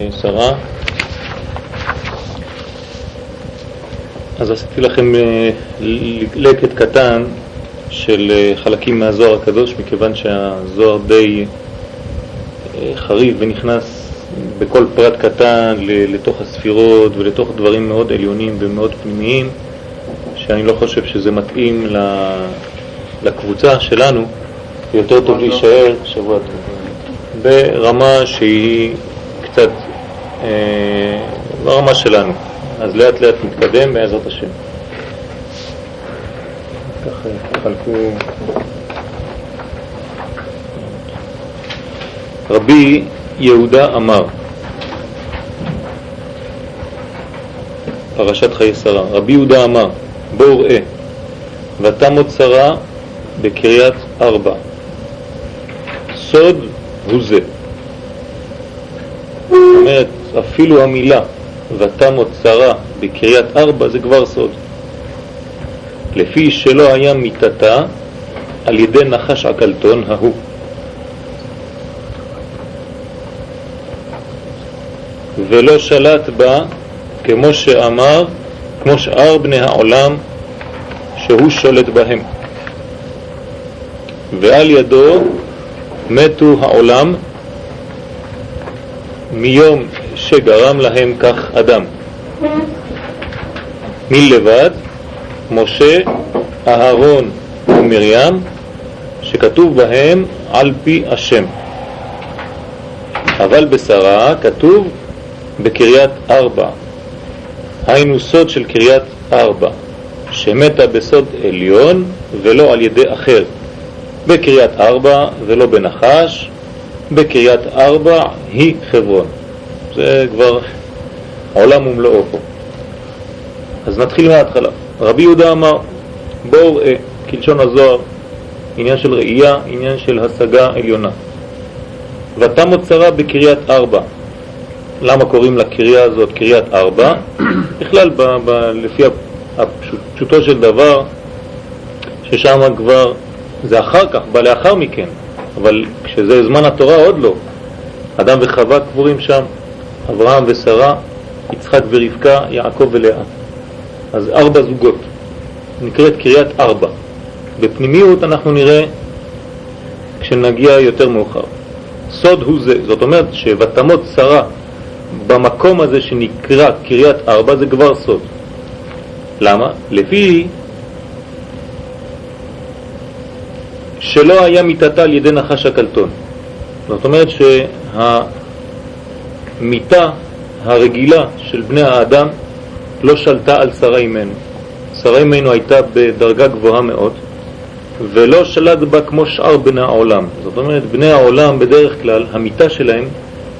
שרה. אז עשיתי לכם אה, לקט קטן של אה, חלקים מהזוהר הקדוש, מכיוון שהזוהר די אה, חריף ונכנס בכל פרט קטן לתוך הספירות ולתוך דברים מאוד עליונים ומאוד פנימיים, שאני לא חושב שזה מתאים לקבוצה שלנו, יותר טוב להישאר, שבוע טוב, ברמה שהיא ברמה שלנו. אז לאט לאט נתקדם בעזרת השם. ככה תחלקו. רבי יהודה אמר, פרשת חיי שרה, רבי יהודה אמר, בואו ראה, ותמות שרה בקריית ארבע. סוד הוא זה. זאת אומרת, אפילו המילה ותמות שרה בקריית ארבע זה כבר סוד. לפי שלא היה מיתתה על ידי נחש עקלתון ההוא. ולא שלט בה כמו שאמר, כמו שאר בני העולם שהוא שולט בהם. ועל ידו מתו העולם מיום שגרם להם כך אדם. מלבד משה, אהרון ומרים, שכתוב בהם על פי השם. אבל בשרה כתוב בקריית ארבע, היינו סוד של קריית ארבע, שמתה בסוד עליון ולא על ידי אחר, בקריית ארבע ולא בנחש, בקריית ארבע היא חברון. זה כבר עולם ומלואו פה. אז נתחיל מההתחלה. רבי יהודה אמר, בואו ראה, כלשון הזוהר, עניין של ראייה, עניין של השגה עליונה. ותמות שרה בקריית ארבע. למה קוראים לקריאה הזאת קריית ארבע? בכלל, ב, ב, לפי הפשוטו של דבר, ששם כבר, זה אחר כך, בא לאחר מכן, אבל כשזה זמן התורה עוד לא. אדם וחווה קבורים שם, אברהם ושרה, יצחק ורבקה, יעקב ולאה. אז ארבע זוגות, נקראת קריאת ארבע. בפנימיות אנחנו נראה כשנגיע יותר מאוחר. סוד הוא זה, זאת אומרת שוותמות שרה במקום הזה שנקרא קריאת ארבע זה כבר סוד. למה? לפי שלא היה מיטתה על ידי נחש הקלטון. זאת אומרת שהמיטה הרגילה של בני האדם לא שלטה על שרה אימנו. שרה אימנו הייתה בדרגה גבוהה מאוד ולא שלט בה כמו שאר בני העולם. זאת אומרת, בני העולם בדרך כלל, המיטה שלהם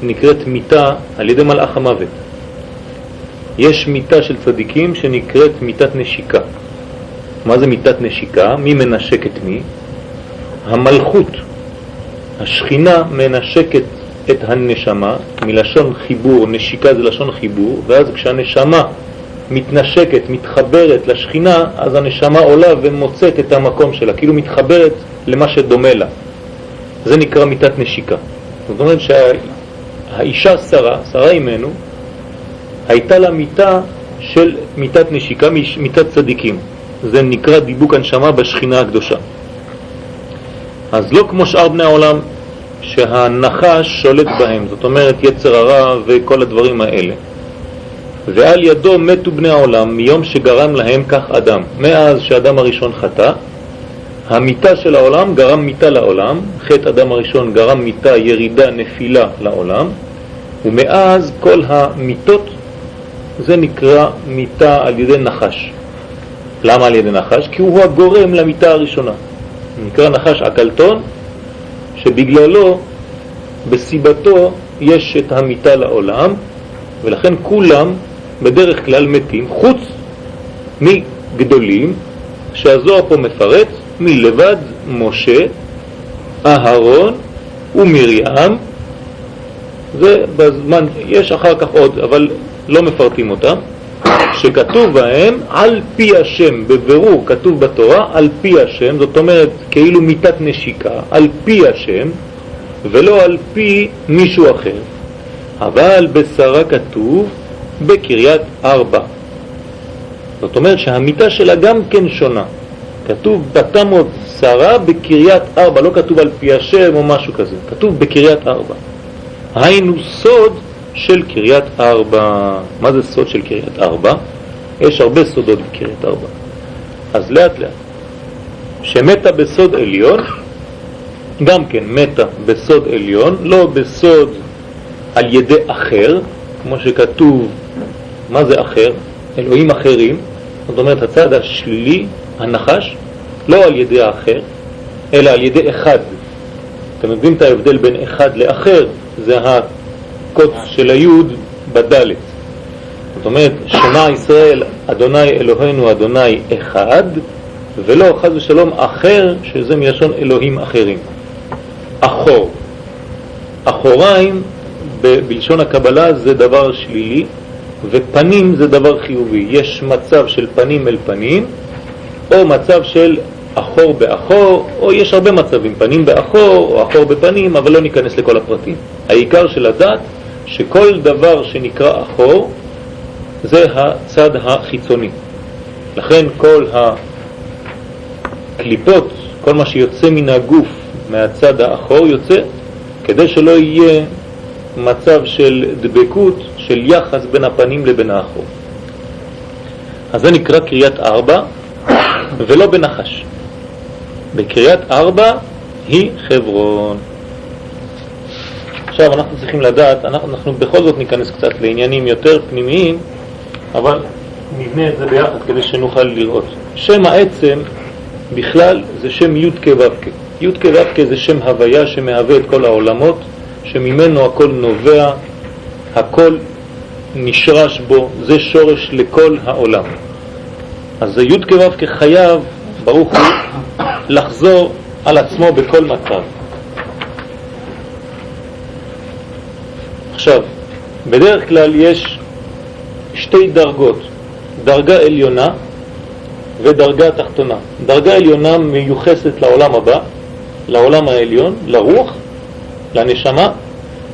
נקראת מיטה על ידי מלאך המוות. יש מיטה של צדיקים שנקראת מיטת נשיקה. מה זה מיטת נשיקה? מי מנשק את מי? המלכות, השכינה מנשקת את הנשמה, מלשון חיבור, נשיקה זה לשון חיבור, ואז כשהנשמה מתנשקת, מתחברת לשכינה, אז הנשמה עולה ומוצאת את המקום שלה, כאילו מתחברת למה שדומה לה. זה נקרא מיטת נשיקה. זאת אומרת שהאישה שרה, שרה אימנו, הייתה לה מיטה של מיטת נשיקה, מיטת צדיקים. זה נקרא דיבוק הנשמה בשכינה הקדושה. אז לא כמו שאר בני העולם שהנחש שולט בהם, זאת אומרת יצר הרע וכל הדברים האלה. ועל ידו מתו בני העולם מיום שגרם להם כך אדם. מאז שאדם הראשון חטא, המיטה של העולם גרם מיטה לעולם, חטא אדם הראשון גרם מיטה, ירידה, נפילה לעולם, ומאז כל המיטות זה נקרא מיטה על ידי נחש. למה על ידי נחש? כי הוא הגורם למיטה הראשונה. נקרא נחש עקלתון, שבגללו, בסיבתו, יש את המיטה לעולם, ולכן כולם בדרך כלל מתים, חוץ מגדולים, שהזוהר פה מפרט, מלבד משה, אהרון ומרים, זה בזמן, יש אחר כך עוד, אבל לא מפרטים אותם, שכתוב בהם על פי השם, בבירור כתוב בתורה על פי השם, זאת אומרת כאילו מיטת נשיקה, על פי השם, ולא על פי מישהו אחר. אבל בשרה כתוב בקריית ארבע. זאת אומרת שהמיטה שלה גם כן שונה. כתוב בתמות שרה בקריית ארבע, לא כתוב על פי השם או משהו כזה, כתוב בקריית ארבע. היינו סוד של קריית ארבע. מה זה סוד של קריית ארבע? יש הרבה סודות בקריית ארבע. אז לאט לאט. שמתה בסוד עליון, גם כן מתה בסוד עליון, לא בסוד על ידי אחר, כמו שכתוב, מה זה אחר? אלוהים אחרים, זאת אומרת הצד השלילי, הנחש, לא על ידי האחר, אלא על ידי אחד. אתם מבינים את ההבדל בין אחד לאחר? זה הקוץ של היוד בדלת. זאת אומרת, שמע ישראל, אדוני אלוהינו אדוני אחד, ולא חז ושלום אחר, שזה מלשון אלוהים אחרים. אחור. אחוריים בלשון הקבלה זה דבר שלילי, ופנים זה דבר חיובי. יש מצב של פנים אל פנים, או מצב של אחור באחור, או יש הרבה מצבים, פנים באחור או אחור בפנים, אבל לא ניכנס לכל הפרטים. העיקר של הדת, שכל דבר שנקרא אחור, זה הצד החיצוני. לכן כל הקליפות, כל מה שיוצא מן הגוף מהצד האחור יוצא, כדי שלא יהיה מצב של דבקות, של יחס בין הפנים לבין האחור. אז זה נקרא קריאת ארבע, ולא בנחש. בקריאת ארבע היא חברון. עכשיו אנחנו צריכים לדעת, אנחנו, אנחנו בכל זאת ניכנס קצת לעניינים יותר פנימיים, אבל נבנה את זה ביחד כדי שנוכל לראות. שם העצם בכלל זה שם י' כו' י' כו' זה שם הוויה שמהווה את כל העולמות, שממנו הכל נובע, הכל נשרש בו, זה שורש לכל העולם. אז י' כו' כחייב, ברוך הוא, לחזור על עצמו בכל מצב. עכשיו, בדרך כלל יש שתי דרגות, דרגה עליונה ודרגה תחתונה. דרגה עליונה מיוחסת לעולם הבא, לעולם העליון, לרוח, לנשמה,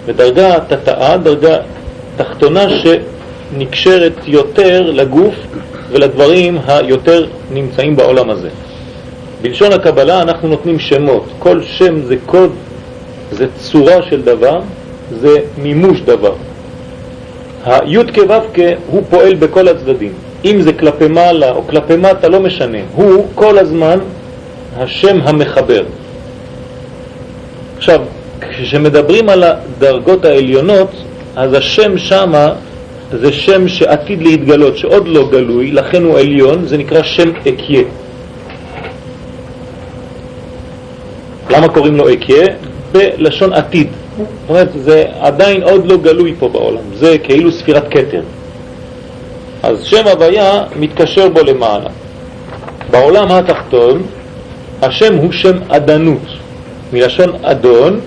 ודרגה תתאה, דרגה תחתונה שנקשרת יותר לגוף ולדברים היותר נמצאים בעולם הזה. בלשון הקבלה אנחנו נותנים שמות, כל שם זה קוד, זה צורה של דבר, זה מימוש דבר. הי' כו' הוא פועל בכל הצדדים, אם זה כלפי מעלה או כלפי מטה לא משנה, הוא כל הזמן השם המחבר. עכשיו, כשמדברים על הדרגות העליונות, אז השם שמה זה שם שעתיד להתגלות, שעוד לא גלוי, לכן הוא עליון, זה נקרא שם אקיה. למה קוראים לו אקיה? בלשון עתיד. זאת אומרת, זה עדיין עוד לא גלוי פה בעולם, זה כאילו ספירת קטר. אז שם הוויה מתקשר בו למעלה. בעולם התחתון, השם הוא שם אדנות, מלשון אדון,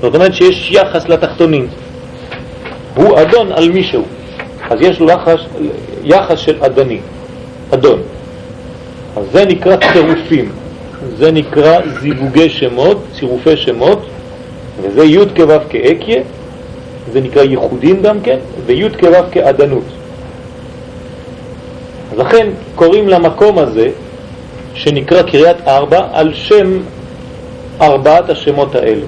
זאת אומרת שיש יחס לתחתונים. הוא אדון על מישהו, אז יש לו יחס, יחס של אדני, אדון. אז זה נקרא צירופים, זה נקרא זיווגי שמות, צירופי שמות, וזה י' כו' כאקיה, זה נקרא ייחודים גם כן, וי' כו' כאדנות. אז לכן קוראים למקום הזה, שנקרא קריאת ארבע, על שם ארבעת השמות האלה.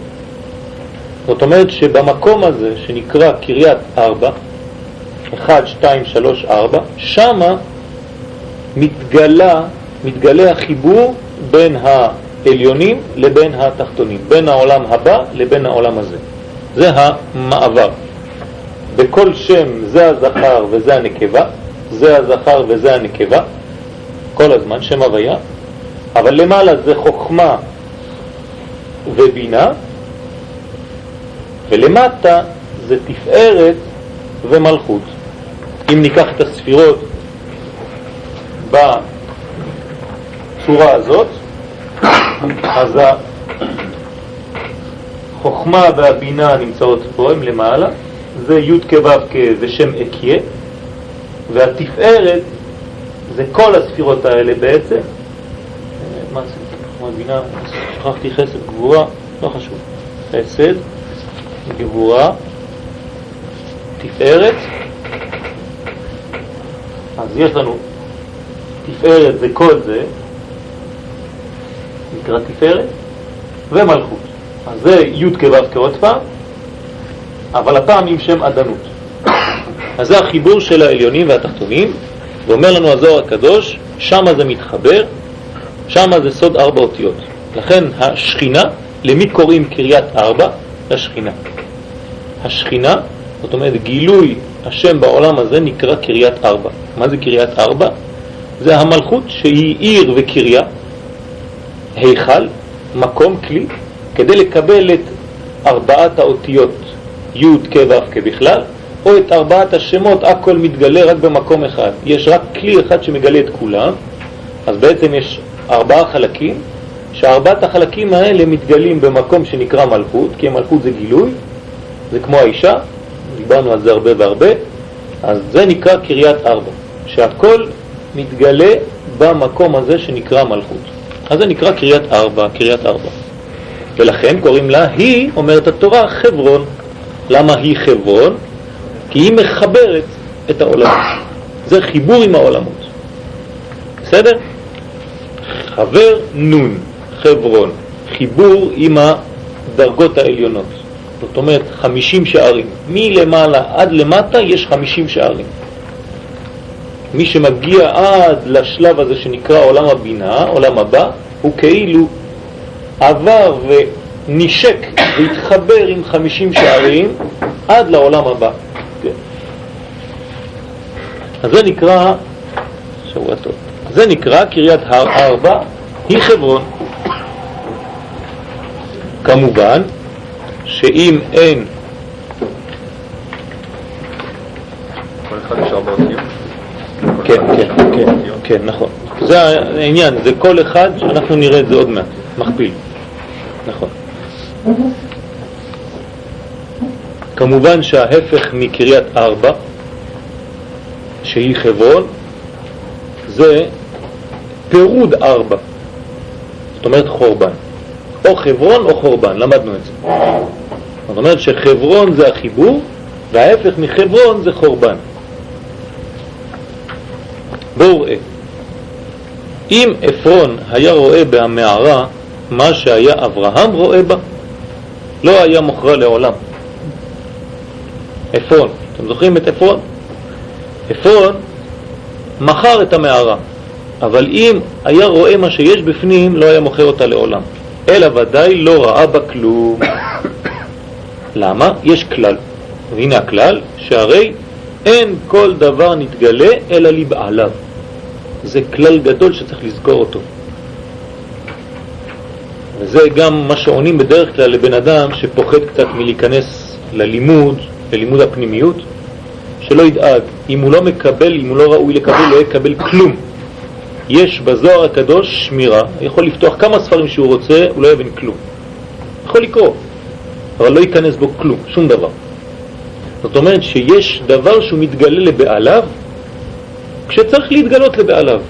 זאת אומרת שבמקום הזה שנקרא קריאת ארבע, 1, 2, 3, 4, שמה מתגלה, מתגלה החיבור בין העליונים לבין התחתונים, בין העולם הבא לבין העולם הזה. זה המעבר. בכל שם זה הזכר וזה הנקבה, זה הזכר וזה הנקבה, כל הזמן, שם הוויה, אבל למעלה זה חוכמה ובינה, ולמטה זה תפארת ומלכות. אם ניקח את הספירות בצורה הזאת, אז החוכמה והבינה נמצאות פה, הם למעלה, זה י' כו' ושם אקיה, והתפארת זה כל הספירות האלה בעצם. מה זה? חוכמה בינה, שכחתי חסד גבורה, לא חשוב. חסד, גבורה תפארת, אז יש לנו תפארת זה כל זה, נקרא תפארת, ומלכות. אז זה י' כו' כעוד פעם, אבל הפעם עם שם עדנות. אז זה החיבור של העליונים והתחתונים, ואומר לנו הזוהר הקדוש, שמה זה מתחבר, שמה זה סוד ארבע אותיות. לכן השכינה, למי קוראים קריית ארבע? לשכינה. השכינה, זאת אומרת גילוי השם בעולם הזה נקרא קריית ארבע. מה זה קריית ארבע? זה המלכות שהיא עיר וקריה, היכל, מקום, כלי, כדי לקבל את ארבעת האותיות י' כ' ו' כבכלל, או את ארבעת השמות, הכל מתגלה רק במקום אחד. יש רק כלי אחד שמגלה את כולם, אז בעצם יש ארבעה חלקים, שארבעת החלקים האלה מתגלים במקום שנקרא מלכות, כי המלכות זה גילוי, זה כמו האישה, דיברנו על זה הרבה והרבה, אז זה נקרא קריית ארבע, שהכל מתגלה במקום הזה שנקרא מלכות. אז זה נקרא קריית ארבע, קריית ארבע. ולכן קוראים לה, היא, אומרת התורה, חברון. למה היא חברון? כי היא מחברת את העולמות. זה חיבור עם העולמות. בסדר? חבר נון, חברון, חיבור עם הדרגות העליונות. זאת אומרת, חמישים שערים. מלמעלה עד למטה יש חמישים שערים. מי שמגיע עד לשלב הזה שנקרא עולם הבינה, עולם הבא, הוא כאילו עבר ונשק והתחבר עם חמישים שערים עד לעולם הבא. כן. אז זה נקרא, שבוע טוב, זה נקרא קריית הר ארבע, היא חברון. כמובן שאם אין... כל אחד יש ארבע אותיות? כן, כן, כן, כן, נכון. זה העניין, זה כל אחד, אנחנו נראה את זה עוד מעט, מכפיל. נכון. כמובן שההפך מקריית ארבע, שהיא חברון, זה פירוד ארבע, זאת אומרת חורבן. או חברון או חורבן, למדנו את זה. זאת אומרת שחברון זה החיבור, וההפך מחברון זה חורבן. בואו ראה. אם אפרון היה רואה במערה מה שהיה אברהם רואה בה, לא היה מוכרע לעולם. אפרון, אתם זוכרים את אפרון? אפרון מכר את המערה, אבל אם היה רואה מה שיש בפנים, לא היה מוכר אותה לעולם. אלא ודאי לא ראה בה כלום. למה? יש כלל. והנה הכלל, שהרי אין כל דבר נתגלה אלא לבעליו. זה כלל גדול שצריך לזכור אותו. וזה גם מה שעונים בדרך כלל לבן אדם שפוחד קצת מלהיכנס ללימוד, ללימוד הפנימיות, שלא ידאג, אם הוא לא מקבל, אם הוא לא ראוי לקבל, לא יקבל כלום. יש בזוהר הקדוש שמירה, יכול לפתוח כמה ספרים שהוא רוצה, הוא לא יבין כלום. יכול לקרוא, אבל לא ייכנס בו כלום, שום דבר. זאת אומרת שיש דבר שהוא מתגלה לבעליו, כשצריך להתגלות לבעליו.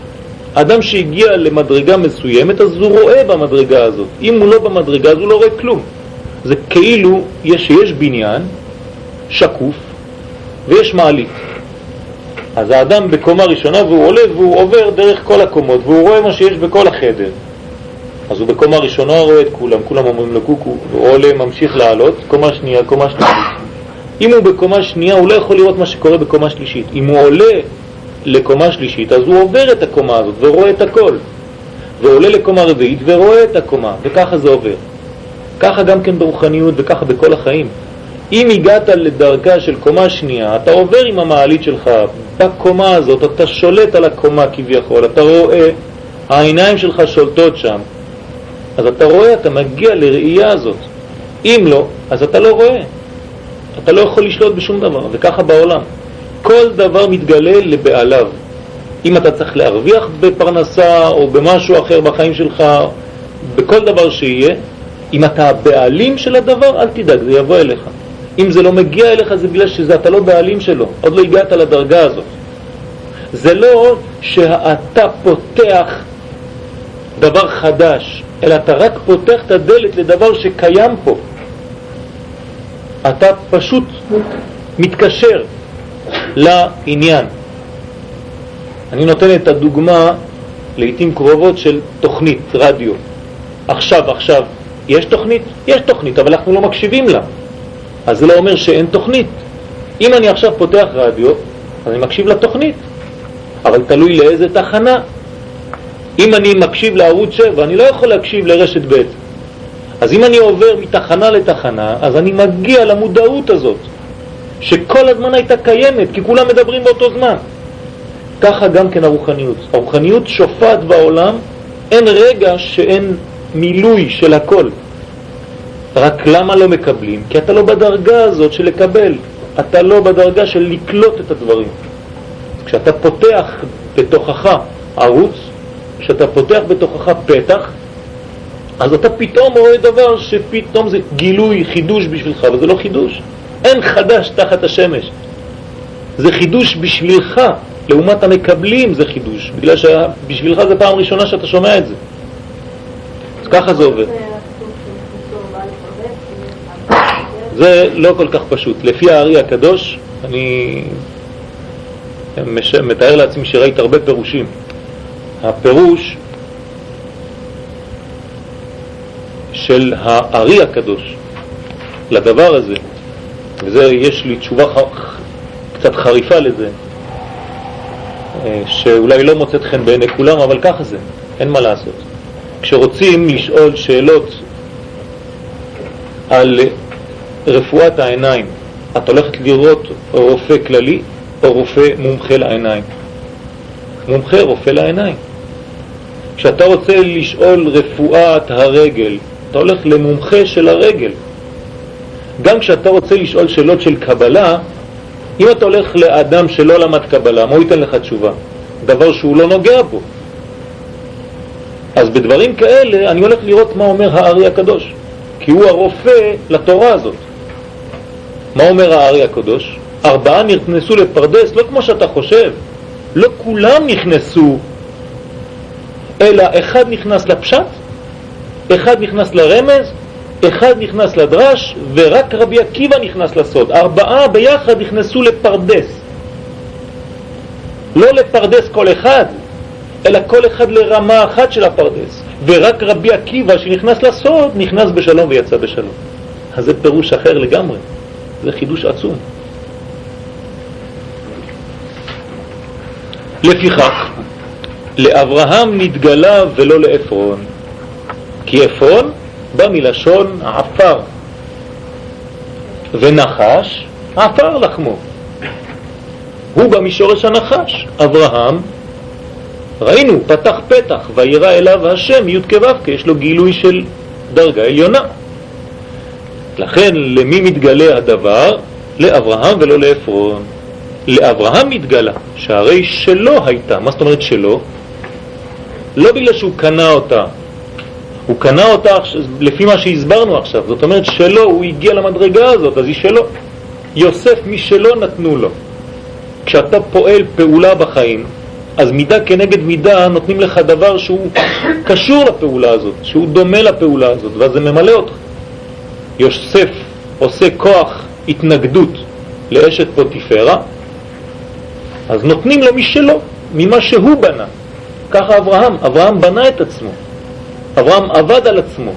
אדם שהגיע למדרגה מסוימת, אז הוא רואה במדרגה הזאת. אם הוא לא במדרגה, אז הוא לא רואה כלום. זה כאילו יש, שיש בניין שקוף ויש מעלית. אז האדם בקומה ראשונה והוא עולה והוא עובר דרך כל הקומות והוא רואה מה שיש בכל החדר. אז הוא בקומה ראשונה רואה את כולם, כולם אומרים לו קוקו, הוא עולה, ממשיך לעלות, קומה שנייה, קומה שלישית. אם הוא בקומה שנייה הוא לא יכול לראות מה שקורה בקומה שלישית. אם הוא עולה לקומה שלישית אז הוא עובר את הקומה הזאת ורואה את הכל. ועולה לקומה רביעית ורואה את הקומה, וככה זה עובר. ככה גם כן ברוחניות וככה בכל החיים. אם הגעת לדרכה של קומה שנייה, אתה עובר עם המעלית שלך בקומה הזאת, אתה שולט על הקומה כביכול, אתה רואה, העיניים שלך שולטות שם, אז אתה רואה, אתה מגיע לראייה הזאת. אם לא, אז אתה לא רואה. אתה לא יכול לשלוט בשום דבר, וככה בעולם. כל דבר מתגלה לבעליו. אם אתה צריך להרוויח בפרנסה או במשהו אחר בחיים שלך, בכל דבר שיהיה, אם אתה הבעלים של הדבר, אל תדאג, זה יבוא אליך. אם זה לא מגיע אליך זה בגלל שאתה לא בעלים שלו, עוד לא הגעת לדרגה הזאת. זה לא שאתה פותח דבר חדש, אלא אתה רק פותח את הדלת לדבר שקיים פה. אתה פשוט מתקשר לעניין. אני נותן את הדוגמה לעיתים קרובות של תוכנית רדיו. עכשיו, עכשיו, יש תוכנית? יש תוכנית, אבל אנחנו לא מקשיבים לה. אז זה לא אומר שאין תוכנית. אם אני עכשיו פותח רדיו, אני מקשיב לתוכנית, אבל תלוי לאיזה תחנה. אם אני מקשיב לערוץ 7, אני לא יכול להקשיב לרשת ב'. אז אם אני עובר מתחנה לתחנה, אז אני מגיע למודעות הזאת, שכל הזמן הייתה קיימת, כי כולם מדברים באותו זמן. ככה גם כן הרוחניות. הרוחניות שופעת בעולם, אין רגע שאין מילוי של הכל. רק למה לא מקבלים? כי אתה לא בדרגה הזאת של לקבל, אתה לא בדרגה של לקלוט את הדברים. כשאתה פותח בתוכך ערוץ, כשאתה פותח בתוכך פתח, אז אתה פתאום רואה דבר שפתאום זה גילוי, חידוש בשבילך, וזה לא חידוש. אין חדש תחת השמש. זה חידוש בשבילך, לעומת המקבלים זה חידוש, בגלל שבשבילך זה פעם ראשונה שאתה שומע את זה. אז ככה זה עובד. זה לא כל כך פשוט. לפי הארי הקדוש, אני מתאר לעצמי שראית הרבה פירושים. הפירוש של הארי הקדוש לדבר הזה, וזה, יש לי תשובה קצת חריפה לזה, אה, שאולי לא מוצאת חן בעיני כולם, אבל ככה זה, אין מה לעשות. כשרוצים לשאול שאלות על רפואת העיניים, את הולכת לראות רופא כללי או רופא מומחה לעיניים? מומחה רופא לעיניים. כשאתה רוצה לשאול רפואת הרגל, אתה הולך למומחה של הרגל. גם כשאתה רוצה לשאול שאלות של קבלה, אם אתה הולך לאדם שלא למד קבלה, מה הוא ייתן לך תשובה? דבר שהוא לא נוגע בו. אז בדברים כאלה אני הולך לראות מה אומר הארי הקדוש, כי הוא הרופא לתורה הזאת. מה אומר הארי הקדוש? ארבעה נכנסו לפרדס, לא כמו שאתה חושב, לא כולם נכנסו, אלא אחד נכנס לפשט, אחד נכנס לרמז, אחד נכנס לדרש, ורק רבי עקיבא נכנס לסוד. ארבעה ביחד נכנסו לפרדס. לא לפרדס כל אחד, אלא כל אחד לרמה אחת של הפרדס. ורק רבי עקיבא שנכנס לסוד, נכנס בשלום ויצא בשלום. אז זה פירוש אחר לגמרי. זה חידוש עצום. לפיכך, לאברהם נתגלה ולא לאפרון, כי אפרון בא מלשון עפר, ונחש עפר לחמו. הוא בא משורש הנחש. אברהם, ראינו, פתח פתח, וירא אליו השם י' כו' יש לו גילוי של דרגה עליונה. לכן למי מתגלה הדבר? לאברהם ולא לאפרון. לאברהם מתגלה, שהרי שלו הייתה. מה זאת אומרת שלו? לא בגלל שהוא קנה אותה, הוא קנה אותה לפי מה שהסברנו עכשיו, זאת אומרת שלו, הוא הגיע למדרגה הזאת, אז היא שלו. יוסף משלו נתנו לו. כשאתה פועל פעולה בחיים, אז מידה כנגד מידה נותנים לך דבר שהוא קשור לפעולה הזאת, שהוא דומה לפעולה הזאת, ואז זה ממלא אותך. יוסף עושה כוח התנגדות לאשת פוטיפרה, אז נותנים לו משלו, ממה שהוא בנה. ככה אברהם, אברהם בנה את עצמו. אברהם עבד על עצמו,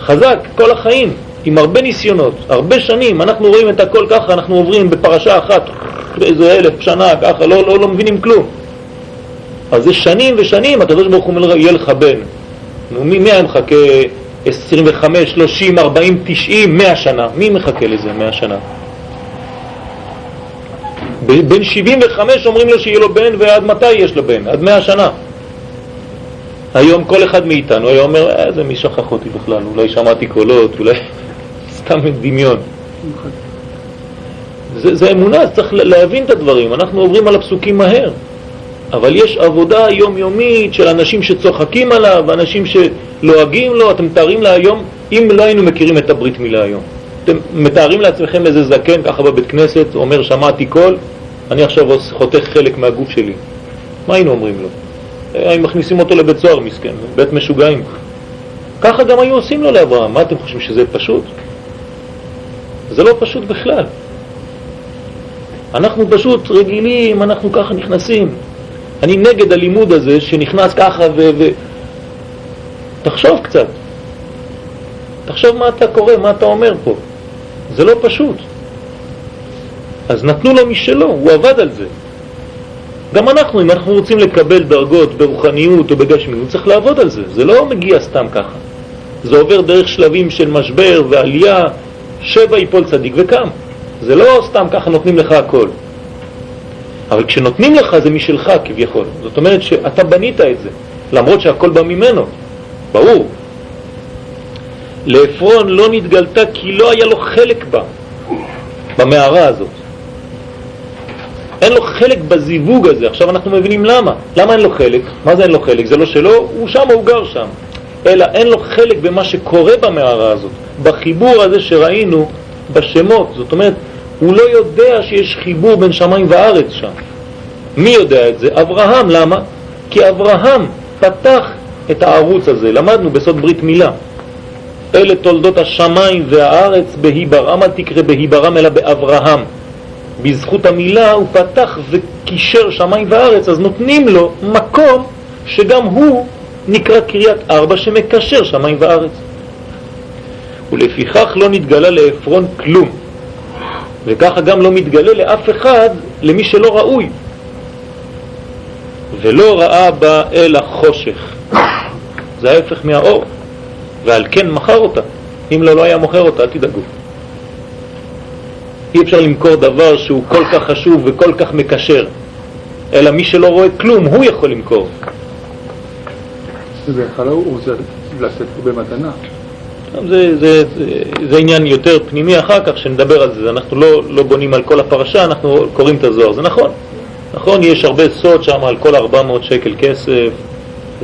חזק כל החיים, עם הרבה ניסיונות, הרבה שנים, אנחנו רואים את הכל ככה, אנחנו עוברים בפרשה אחת, באיזה אלף שנה, ככה, לא, לא, לא מבינים כלום. אז זה שנים ושנים, הקדוש ברוך הוא אומר, יהיה לך בן. נו, מי, מי היה מחכה 25, 30, 40, 90, 100 שנה? מי מחכה לזה 100 שנה? בן 75 אומרים לו שיהיה לו בן, ועד מתי יש לו בן? עד 100 שנה. היום כל אחד מאיתנו היה אומר, אה, זה מי שכח אותי בכלל, אולי שמעתי קולות, אולי סתם דמיון. זה, זה אמונה, אז צריך להבין את הדברים, אנחנו עוברים על הפסוקים מהר. אבל יש עבודה יומיומית של אנשים שצוחקים עליו, אנשים שלועגים לו, אתם מתארים לה היום, אם לא היינו מכירים את הברית מילה היום, אתם מתארים לעצמכם איזה זקן ככה בבית כנסת, אומר שמעתי קול, אני עכשיו חותך חלק מהגוף שלי. מה היינו אומרים לו? היו מכניסים אותו לבית סוהר מסכן, בית משוגעים. ככה גם היו עושים לו לאברהם. מה אתם חושבים שזה פשוט? זה לא פשוט בכלל. אנחנו פשוט רגילים, אנחנו ככה נכנסים. אני נגד הלימוד הזה שנכנס ככה ו... ו... תחשוב קצת. תחשוב מה אתה קורא, מה אתה אומר פה. זה לא פשוט. אז נתנו לו משלו, הוא עבד על זה. גם אנחנו, אם אנחנו רוצים לקבל דרגות ברוחניות או בגשמיות, צריך לעבוד על זה. זה לא מגיע סתם ככה. זה עובר דרך שלבים של משבר ועלייה, שבע יפול צדיק וקם. זה לא סתם ככה נותנים לך הכל. אבל כשנותנים לך זה משלך כביכול. זאת אומרת שאתה בנית את זה, למרות שהכל בא ממנו. ברור. לעפרון לא נתגלתה כי לא היה לו חלק בה, במערה הזאת. אין לו חלק בזיווג הזה. עכשיו אנחנו מבינים למה. למה אין לו חלק? מה זה אין לו חלק? זה לא שלו, הוא שם, הוא גר שם. אלא אין לו חלק במה שקורה במערה הזאת, בחיבור הזה שראינו בשמות. זאת אומרת, הוא לא יודע שיש חיבור בין שמיים וארץ שם. מי יודע את זה? אברהם. למה? כי אברהם פתח את הערוץ הזה. למדנו בסוד ברית מילה. אלה תולדות השמיים והארץ בהיברם, אל תקרא בהיברם אלא באברהם. בזכות המילה הוא פתח וקישר שמיים וארץ, אז נותנים לו מקום שגם הוא נקרא קריאת ארבע שמקשר שמיים וארץ. ולפיכך לא נתגלה לעפרון כלום, וככה גם לא מתגלה לאף אחד למי שלא ראוי. ולא ראה בה אלא חושך. זה ההפך מהאור, ועל כן מכר אותה. אם לא, לא היה מוכר אותה, אל תדאגו. אי אפשר למכור דבר שהוא כל כך חשוב וכל כך מקשר, אלא מי שלא רואה כלום, הוא יכול למכור. זה בכלל הוא רוצה לשאת פה במתנה. זה, זה, זה, זה עניין יותר פנימי אחר כך, שנדבר על זה. אנחנו לא, לא בונים על כל הפרשה, אנחנו קוראים את הזוהר. זה נכון. נכון, יש הרבה סוד שם על כל 400 שקל כסף.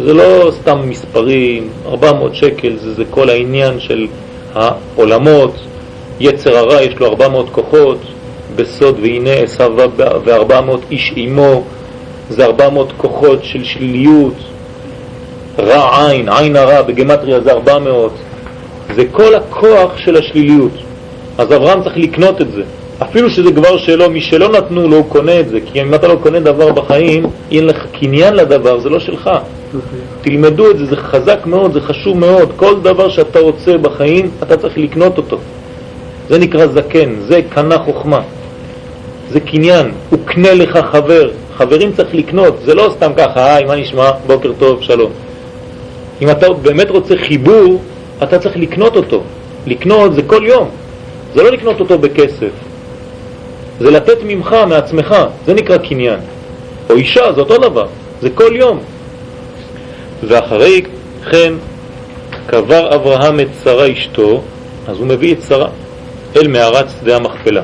זה לא סתם מספרים, 400 שקל זה, זה כל העניין של העולמות. יצר הרע יש לו 400 כוחות בסוד, והנה עשיו ו-400 איש עמו. זה 400 כוחות של שליליות, רע עין, עין הרע, בגמטריה זה 400, זה כל הכוח של השליליות. אז אברהם צריך לקנות את זה. אפילו שזה כבר שלו, מי שלא נתנו לו, הוא קונה את זה. כי אם אתה לא קונה דבר בחיים, אין לך קניין לדבר, זה לא שלך. תלמדו את זה, זה חזק מאוד, זה חשוב מאוד. כל דבר שאתה רוצה בחיים, אתה צריך לקנות אותו. זה נקרא זקן, זה קנה חוכמה. זה קניין, הוא קנה לך חבר. חברים צריך לקנות, זה לא סתם ככה, היי, מה נשמע? בוקר טוב, שלום. אם אתה באמת רוצה חיבור, אתה צריך לקנות אותו. לקנות זה כל יום, זה לא לקנות אותו בכסף. זה לתת ממך, מעצמך, זה נקרא קניין. או אישה, זה אותו דבר, זה כל יום. ואחרי כן קבר אברהם את שרה אשתו, אז הוא מביא את שרה אל מערת שדה המכפלה.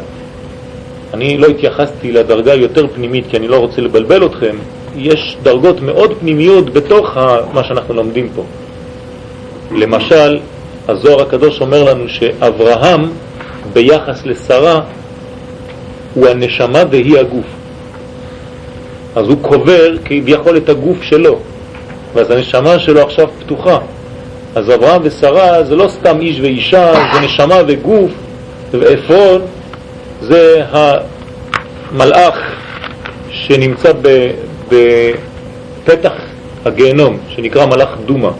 אני לא התייחסתי לדרגה יותר פנימית כי אני לא רוצה לבלבל אתכם, יש דרגות מאוד פנימיות בתוך מה שאנחנו לומדים פה. למשל, הזוהר הקדוש אומר לנו שאברהם ביחס לשרה הוא הנשמה והיא הגוף. אז הוא קובר כביכול את הגוף שלו, ואז הנשמה שלו עכשיו פתוחה. אז אברהם ושרה זה לא סתם איש ואישה, זה נשמה וגוף, ועפרון זה המלאך שנמצא בפתח הגיהנום, שנקרא מלאך דומה.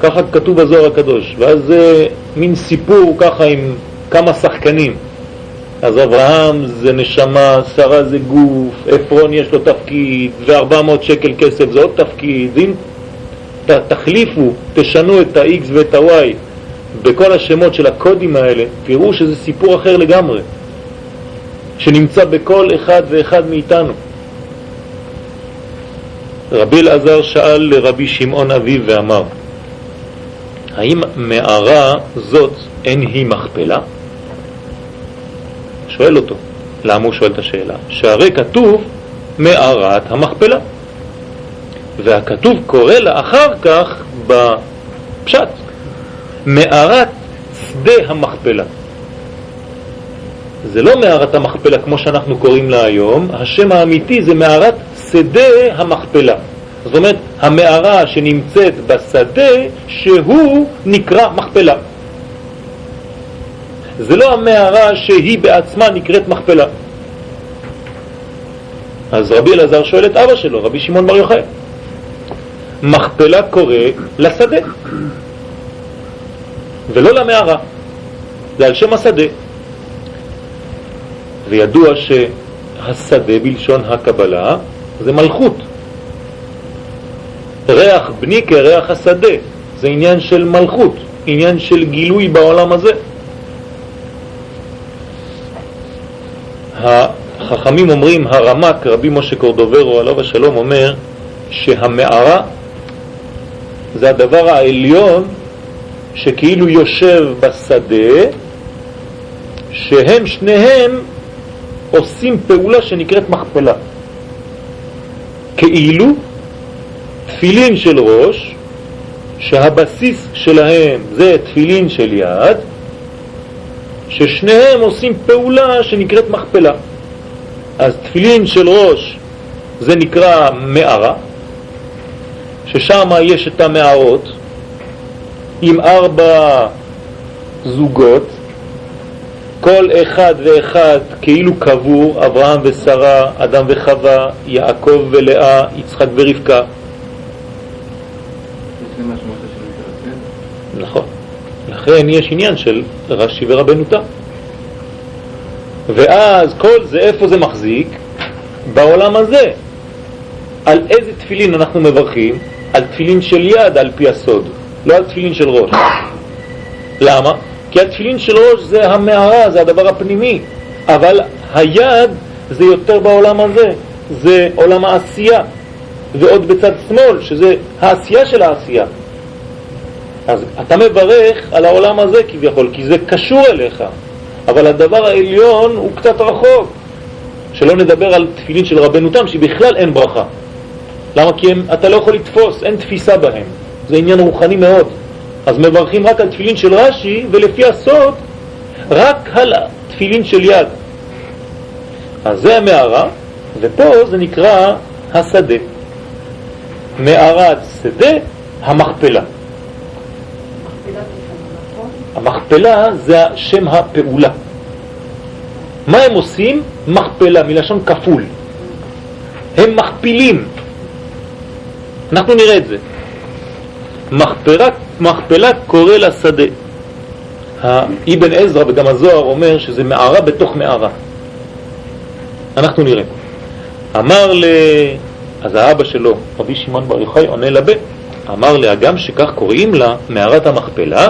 ככה כתוב בזוהר הקדוש, ואז זה מין סיפור ככה עם כמה שחקנים. אז אברהם זה נשמה, שרה זה גוף, עפרון יש לו תפקיד, ו-400 שקל כסף זה עוד תפקיד. אם ת, תחליפו, תשנו את ה-X ואת ה-Y בכל השמות של הקודים האלה, תראו שזה סיפור אחר לגמרי, שנמצא בכל אחד ואחד מאיתנו. רבי אלעזר שאל לרבי שמעון אביו ואמר, האם מערה זאת אין היא מכפלה? שואל אותו. למה הוא שואל את השאלה? שהרי כתוב מערת המכפלה. והכתוב קורא לה אחר כך בפשט, מערת שדה המכפלה. זה לא מערת המכפלה כמו שאנחנו קוראים לה היום, השם האמיתי זה מערת שדה המכפלה. זאת אומרת, המערה שנמצאת בשדה שהוא נקרא מכפלה. זה לא המערה שהיא בעצמה נקראת מכפלה. אז רבי אלעזר שואל את אבא שלו, רבי שמעון בר יוחאי, מכפלה קורא לשדה ולא למערה, זה על שם השדה. וידוע שהשדה בלשון הקבלה זה מלכות. ריח בני כריח השדה, זה עניין של מלכות, עניין של גילוי בעולם הזה. החכמים אומרים, הרמק, רבי משה קורדוברו עליו השלום אומר שהמערה זה הדבר העליון שכאילו יושב בשדה, שהם שניהם עושים פעולה שנקראת מכפלה. כאילו תפילין של ראש, שהבסיס שלהם זה תפילין של יד, ששניהם עושים פעולה שנקראת מכפלה. אז תפילין של ראש זה נקרא מערה, ששם יש את המערות עם ארבע זוגות, כל אחד ואחד כאילו קבור, אברהם ושרה, אדם וחווה, יעקב ולאה, יצחק ורבקה. נכון. לכן יש עניין של רש"י ורבנו תם. ואז כל זה, איפה זה מחזיק? בעולם הזה. על איזה תפילין אנחנו מברכים? על תפילין של יד על פי הסוד, לא על תפילין של ראש. למה? כי התפילין של ראש זה המערה, זה הדבר הפנימי, אבל היד זה יותר בעולם הזה, זה עולם העשייה, ועוד בצד שמאל, שזה העשייה של העשייה. אז אתה מברך על העולם הזה כביכול, כי זה קשור אליך, אבל הדבר העליון הוא קצת רחוק. שלא נדבר על תפילין של רבנו תם, שבכלל אין ברכה. למה? כי הם, אתה לא יכול לתפוס, אין תפיסה בהם. זה עניין רוחני מאוד. אז מברכים רק על תפילין של רש"י, ולפי הסוד, רק על תפילין של יד. אז זה המערה, ופה זה נקרא השדה. מערת שדה, המכפלה. המכפלה זה שם הפעולה. מה הם עושים? מכפלה, מלשון כפול. הם מכפילים. אנחנו נראה את זה. מכפלה, מכפלה קורא לשדה. האבן עזרא וגם הזוהר אומר שזה מערה בתוך מערה. אנחנו נראה. אמר ל... אז האבא שלו, רבי שמעון בר יוחאי, עונה לבן. אמר לאגם שכך קוראים לה מערת המכפלה,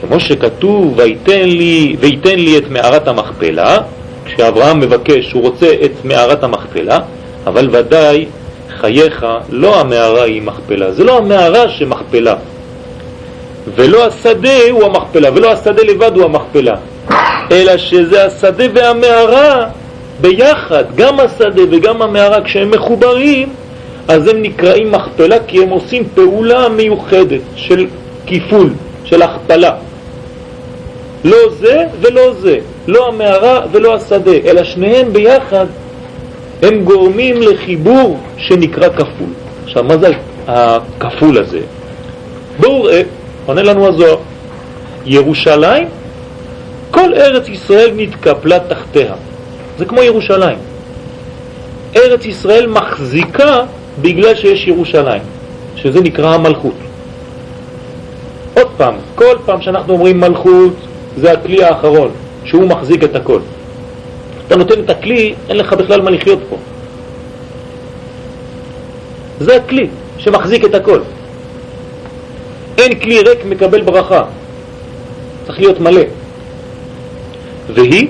כמו שכתוב, ויתן לי, ויתן לי את מערת המכפלה, כשאברהם מבקש, הוא רוצה את מערת המכפלה, אבל ודאי חייך לא המערה היא מכפלה, זה לא המערה שמכפלה, ולא השדה הוא המכפלה, ולא השדה לבד הוא המכפלה, אלא שזה השדה והמערה ביחד, גם השדה וגם המערה, כשהם מחוברים, אז הם נקראים מכפלה כי הם עושים פעולה מיוחדת של כיפול, של הכפלה. לא זה ולא זה, לא המערה ולא השדה, אלא שניהם ביחד הם גורמים לחיבור שנקרא כפול. עכשיו, מה זה הכפול הזה? בואו ראה, עונה לנו הזוהר, ירושלים, כל ארץ ישראל נתקפלה תחתיה. זה כמו ירושלים. ארץ ישראל מחזיקה בגלל שיש ירושלים, שזה נקרא המלכות. עוד פעם, כל פעם שאנחנו אומרים מלכות, זה הכלי האחרון, שהוא מחזיק את הכל. אתה נותן את הכלי, אין לך בכלל מה לחיות פה. זה הכלי שמחזיק את הכל. אין כלי ריק מקבל ברכה, צריך להיות מלא. והיא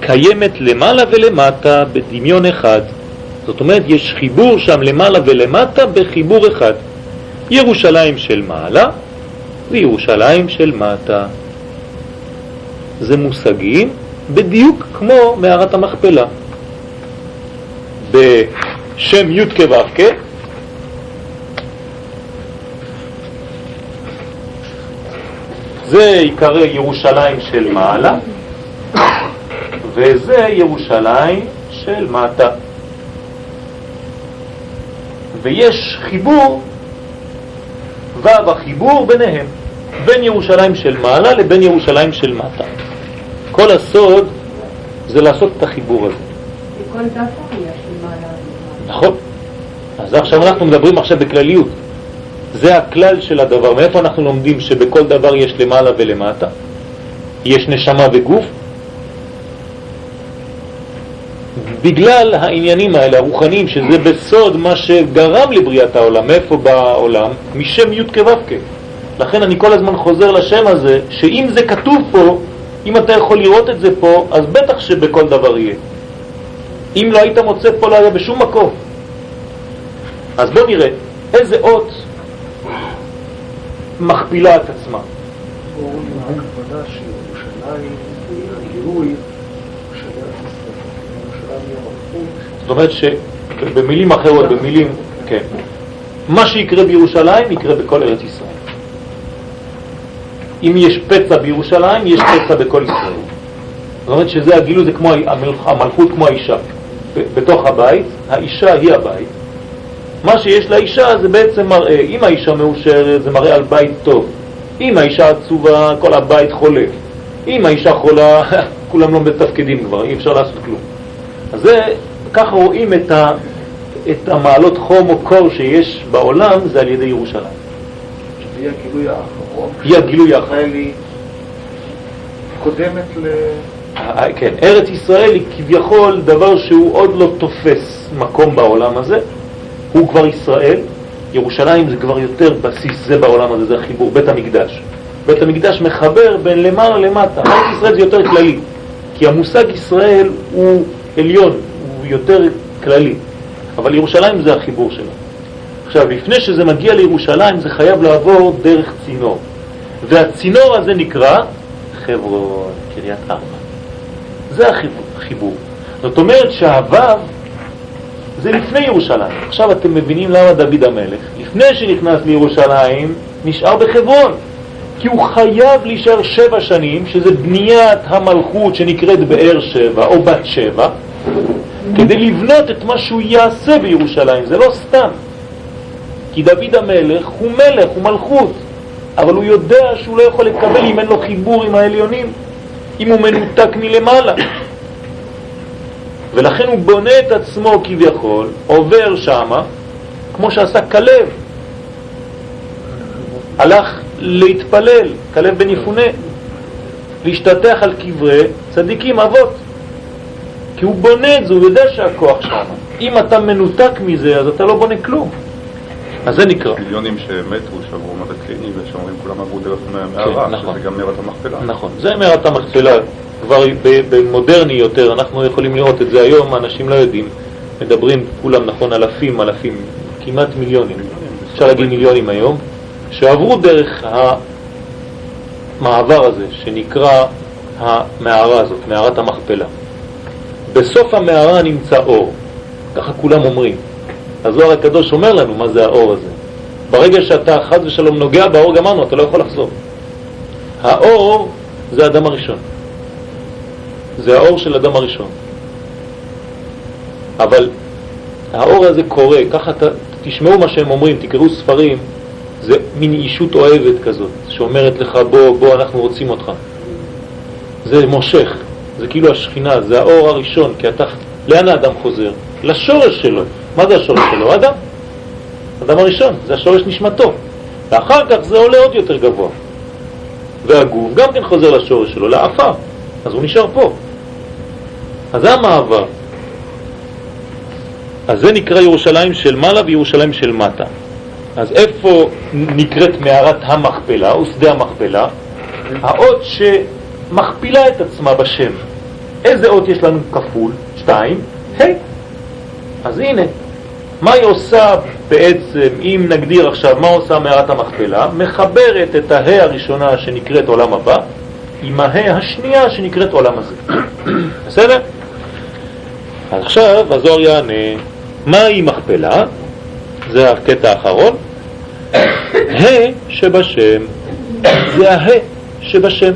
קיימת למעלה ולמטה בדמיון אחד. זאת אומרת, יש חיבור שם למעלה ולמטה בחיבור אחד. ירושלים של מעלה וירושלים של מטה. זה מושגים בדיוק כמו מערת המכפלה. בשם י' כו' זה יקרא ירושלים של מעלה וזה ירושלים של מטה. ויש חיבור, ו' ביניהם, בין ירושלים של מעלה לבין ירושלים של מטה. כל הסוד זה לעשות את החיבור הזה. נכון. אז עכשיו אנחנו מדברים עכשיו בכלליות. זה הכלל של הדבר. מאיפה אנחנו לומדים שבכל דבר יש למעלה ולמטה? יש נשמה וגוף? בגלל העניינים האלה, הרוחניים, שזה בסוד מה שגרם לבריאת העולם. מאיפה בא העולם? משם י' כו' לכן אני כל הזמן חוזר לשם הזה, שאם זה כתוב פה, אם אתה יכול לראות את זה פה, אז בטח שבכל דבר יהיה. אם לא היית מוצא פה, לא היה בשום מקום. אז בוא נראה איזה אות מכפילה את עצמה. זאת אומרת שבמילים אחרות, במילים, כן, מה שיקרה בירושלים יקרה בכל ארץ ישראל. אם יש פצע בירושלים, יש פצע בכל ישראל. זאת אומרת שזה הגילוי, זה כמו המלכות כמו האישה. בתוך הבית, האישה היא הבית. מה שיש לאישה זה בעצם מראה, אם האישה מאושרת זה מראה על בית טוב. אם האישה עצובה, כל הבית חולף. אם האישה חולה, כולם לא מתפקדים כבר, אי אפשר לעשות כלום. אז זה, ככה רואים את, ה, את המעלות חום או קור שיש בעולם, זה על ידי ירושלים. שזה הגילוי האחרון. היא הגילוי האחרון. קודמת ל... כן, ארץ ישראל היא כביכול דבר שהוא עוד לא תופס מקום בעולם הזה, הוא כבר ישראל, ירושלים זה כבר יותר בסיס, זה בעולם הזה, זה החיבור, בית המקדש. בית המקדש מחבר בין למעלה למטה, ארץ ישראל זה יותר כללי, כי המושג ישראל הוא עליון, הוא יותר כללי, אבל ירושלים זה החיבור שלו. עכשיו, לפני שזה מגיע לירושלים זה חייב לעבור דרך צינור, והצינור הזה נקרא חברון, קריית ארבע. זה החיבור. זאת אומרת שהוו זה לפני ירושלים. עכשיו אתם מבינים למה דוד המלך, לפני שנכנס לירושלים, נשאר בחברון. כי הוא חייב להישאר שבע שנים, שזה בניית המלכות שנקראת באר שבע או בת שבע, כדי לבנות את מה שהוא יעשה בירושלים. זה לא סתם. כי דוד המלך הוא מלך, הוא מלכות, אבל הוא יודע שהוא לא יכול לקבל אם אין לו חיבור עם העליונים. אם הוא מנותק מלמעלה. ולכן הוא בונה את עצמו כביכול, עובר שמה, כמו שעשה כלב. הלך להתפלל, כלב בן יפונה, להשתתח על קברי צדיקים, אבות. כי הוא בונה את זה, הוא יודע שהכוח שם. אם אתה מנותק מזה, אז אתה לא בונה כלום. אז זה נקרא. מיליונים שמתו, שעברו מוות קליני, ושאומרים כולם עברו דרך מערה, כן, נכון. שזה גם מערת המכפלה. נכון, זה מערת המכפלה. כבר במודרני יותר, אנחנו יכולים לראות את זה היום, אנשים לא יודעים. מדברים כולם, נכון, אלפים, אלפים, כמעט מיליונים, אפשר להגיד מיליונים היום, שעברו דרך המעבר הזה, שנקרא המערה הזאת, מערת המכפלה. בסוף המערה נמצא אור, ככה כולם אומרים. הזוהר הקדוש אומר לנו מה זה האור הזה. ברגע שאתה חד ושלום נוגע באור, גמרנו, אתה לא יכול לחזור. האור זה אדם הראשון. זה האור של אדם הראשון. אבל האור הזה קורה, ככה ת, תשמעו מה שהם אומרים, תקראו ספרים, זה מין אישות אוהבת כזאת, שאומרת לך בוא, בוא, אנחנו רוצים אותך. זה מושך, זה כאילו השכינה, זה האור הראשון, כי אתה, לאן האדם חוזר? לשורש שלו. מה זה השורש שלו? אדם. אדם הראשון, זה השורש נשמתו. ואחר כך זה עולה עוד יותר גבוה. והגוף גם כן חוזר לשורש שלו, לאפר. אז הוא נשאר פה. אז זה המעבר. אז זה נקרא ירושלים של מעלה וירושלים של מטה. אז איפה נקראת מערת המכפלה או שדה המכפלה? האות שמכפילה את עצמה בשם. איזה אות יש לנו כפול? שתיים, ה'. אז הנה, מה היא עושה בעצם, אם נגדיר עכשיו מה עושה מערת המכפלה? מחברת את ההא הראשונה שנקראת עולם הבא עם ההא השנייה שנקראת עולם הזה. בסדר? אז עכשיו הזוהר יענה, מהי מכפלה? זה הקטע האחרון. ה' שבשם, זה הה שבשם.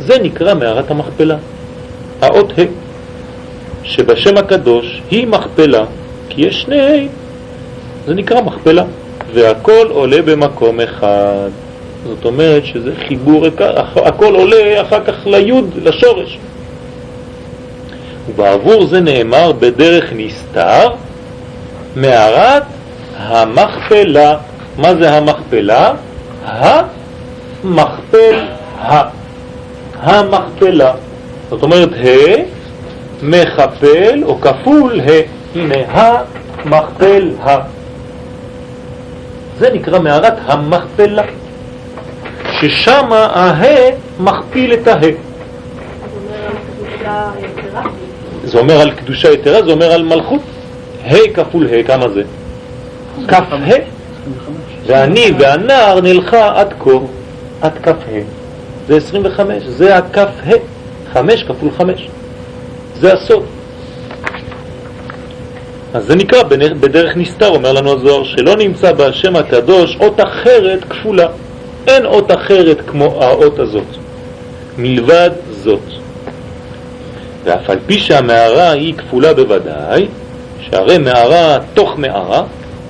זה נקרא מערת המכפלה. האות ה'. שבשם הקדוש היא מכפלה, כי יש שני זה נקרא מכפלה, והכל עולה במקום אחד. זאת אומרת שזה חיבור, הכל עולה אחר כך ליוד, לשורש. ובעבור זה נאמר בדרך נסתר, מערת המכפלה. מה זה המכפלה? המכפל ה. המכפלה. זאת אומרת, ה מכפל או כפול ה. הנה, המכפל ה. זה נקרא מערת המכפלה, ששם הה מכפיל את הה. זה אומר על קדושה יתרה, זה אומר על מלכות. ה' כפול ה', כמה זה? כף ה'. ואני והנער נלכה עד כה, עד כף ה'. זה 25, זה הכף ה', 5 כפול 5. זה הסוד. אז זה נקרא בדרך נסתר, אומר לנו הזוהר, שלא נמצא בהשם הקדוש אות אחרת כפולה. אין אות אחרת כמו האות הזאת, מלבד זאת. ואף על פי שהמערה היא כפולה בוודאי, שהרי מערה תוך מערה,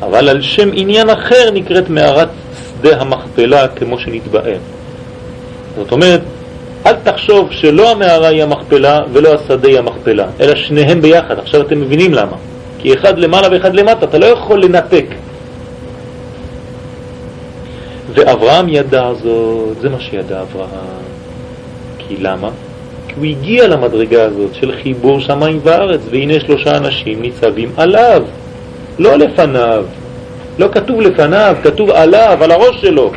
אבל על שם עניין אחר נקראת מערת שדה המכפלה כמו שנתבאר. זאת אומרת, אל תחשוב שלא המערה היא המכפלה ולא השדה היא המכפלה, אלא שניהם ביחד. עכשיו אתם מבינים למה. כי אחד למעלה ואחד למטה, אתה לא יכול לנתק. ואברהם ידע זאת, זה מה שידע אברהם. כי למה? כי הוא הגיע למדרגה הזאת של חיבור שמיים וארץ, והנה שלושה אנשים ניצבים עליו, לא לפניו. לא כתוב לפניו, כתוב עליו, על הראש שלו.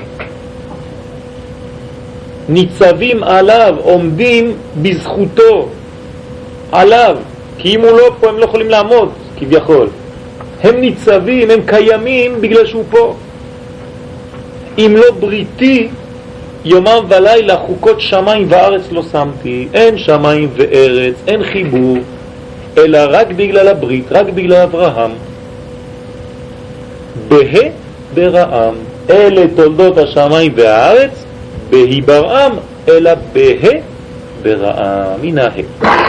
ניצבים עליו, עומדים בזכותו, עליו, כי אם הוא לא פה הם לא יכולים לעמוד, כביכול. הם ניצבים, הם קיימים בגלל שהוא פה. אם לא בריתי, יומם ולילה חוקות שמיים וארץ לא שמתי, אין שמיים וארץ, אין חיבור, אלא רק בגלל הברית, רק בגלל אברהם. בה ברעם, אלה תולדות השמיים והארץ, בהי ברעם, אלא בה ברעם, הנה ה.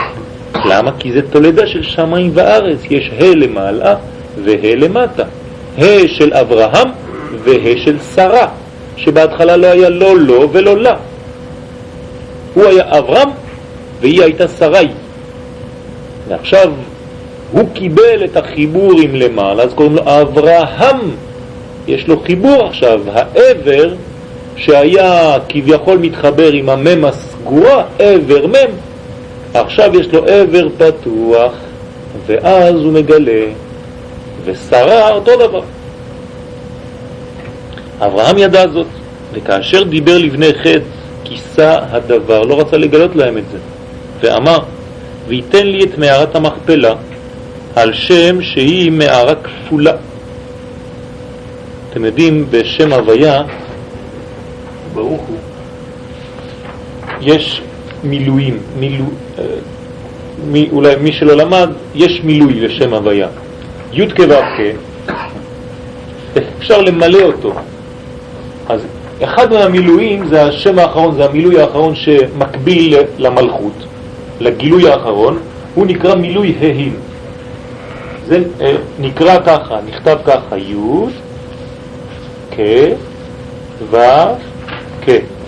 למה? כי זה תולדה של שמיים וארץ, יש ה למעלה וה למטה. ה של אברהם וה של שרה, שבהתחלה לא היה לא לו ולא לה. הוא היה אברהם והיא הייתה שרי. ועכשיו הוא קיבל את החיבור עם למעלה, אז קוראים לו אברהם. יש לו חיבור עכשיו, העבר שהיה כביכול מתחבר עם המם הסגורה, עבר מם, עכשיו יש לו עבר פתוח, ואז הוא מגלה, ושרה אותו דבר. אברהם ידע זאת, וכאשר דיבר לבני חטא, כיסה הדבר, לא רצה לגלות להם את זה, ואמר, ויתן לי את מערת המכפלה, על שם שהיא מערה כפולה. אתם יודעים, בשם הוויה, ברוך הוא, יש מילואים, מילו, אה, מי, אולי מי שלא למד, יש מילוי לשם הוויה. י' כו' אפשר למלא אותו. אז אחד מהמילואים זה השם האחרון, זה המילוי האחרון שמקביל למלכות, לגילוי האחרון, הוא נקרא מילוי ההים. זה אה, נקרא ככה, נכתב ככה, י' כ' ו' כ'.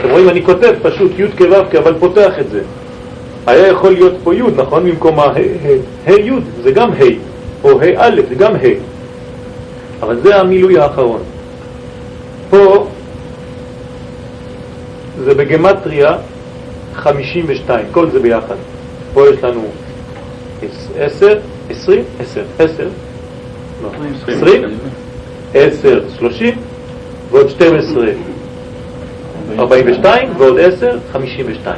אתם רואים, אני כותב פשוט י' כו' אבל פותח את זה. היה יכול להיות פה י', נכון? במקום ה' י', זה גם ה', או ה' א', זה גם ה'. אבל זה המילוי האחרון. פה זה בגמטריה 52, כל זה ביחד. פה יש לנו 10, 20, 10, 10, לא, 20, 10, 30, ועוד 12, 42 ועוד 10, 52.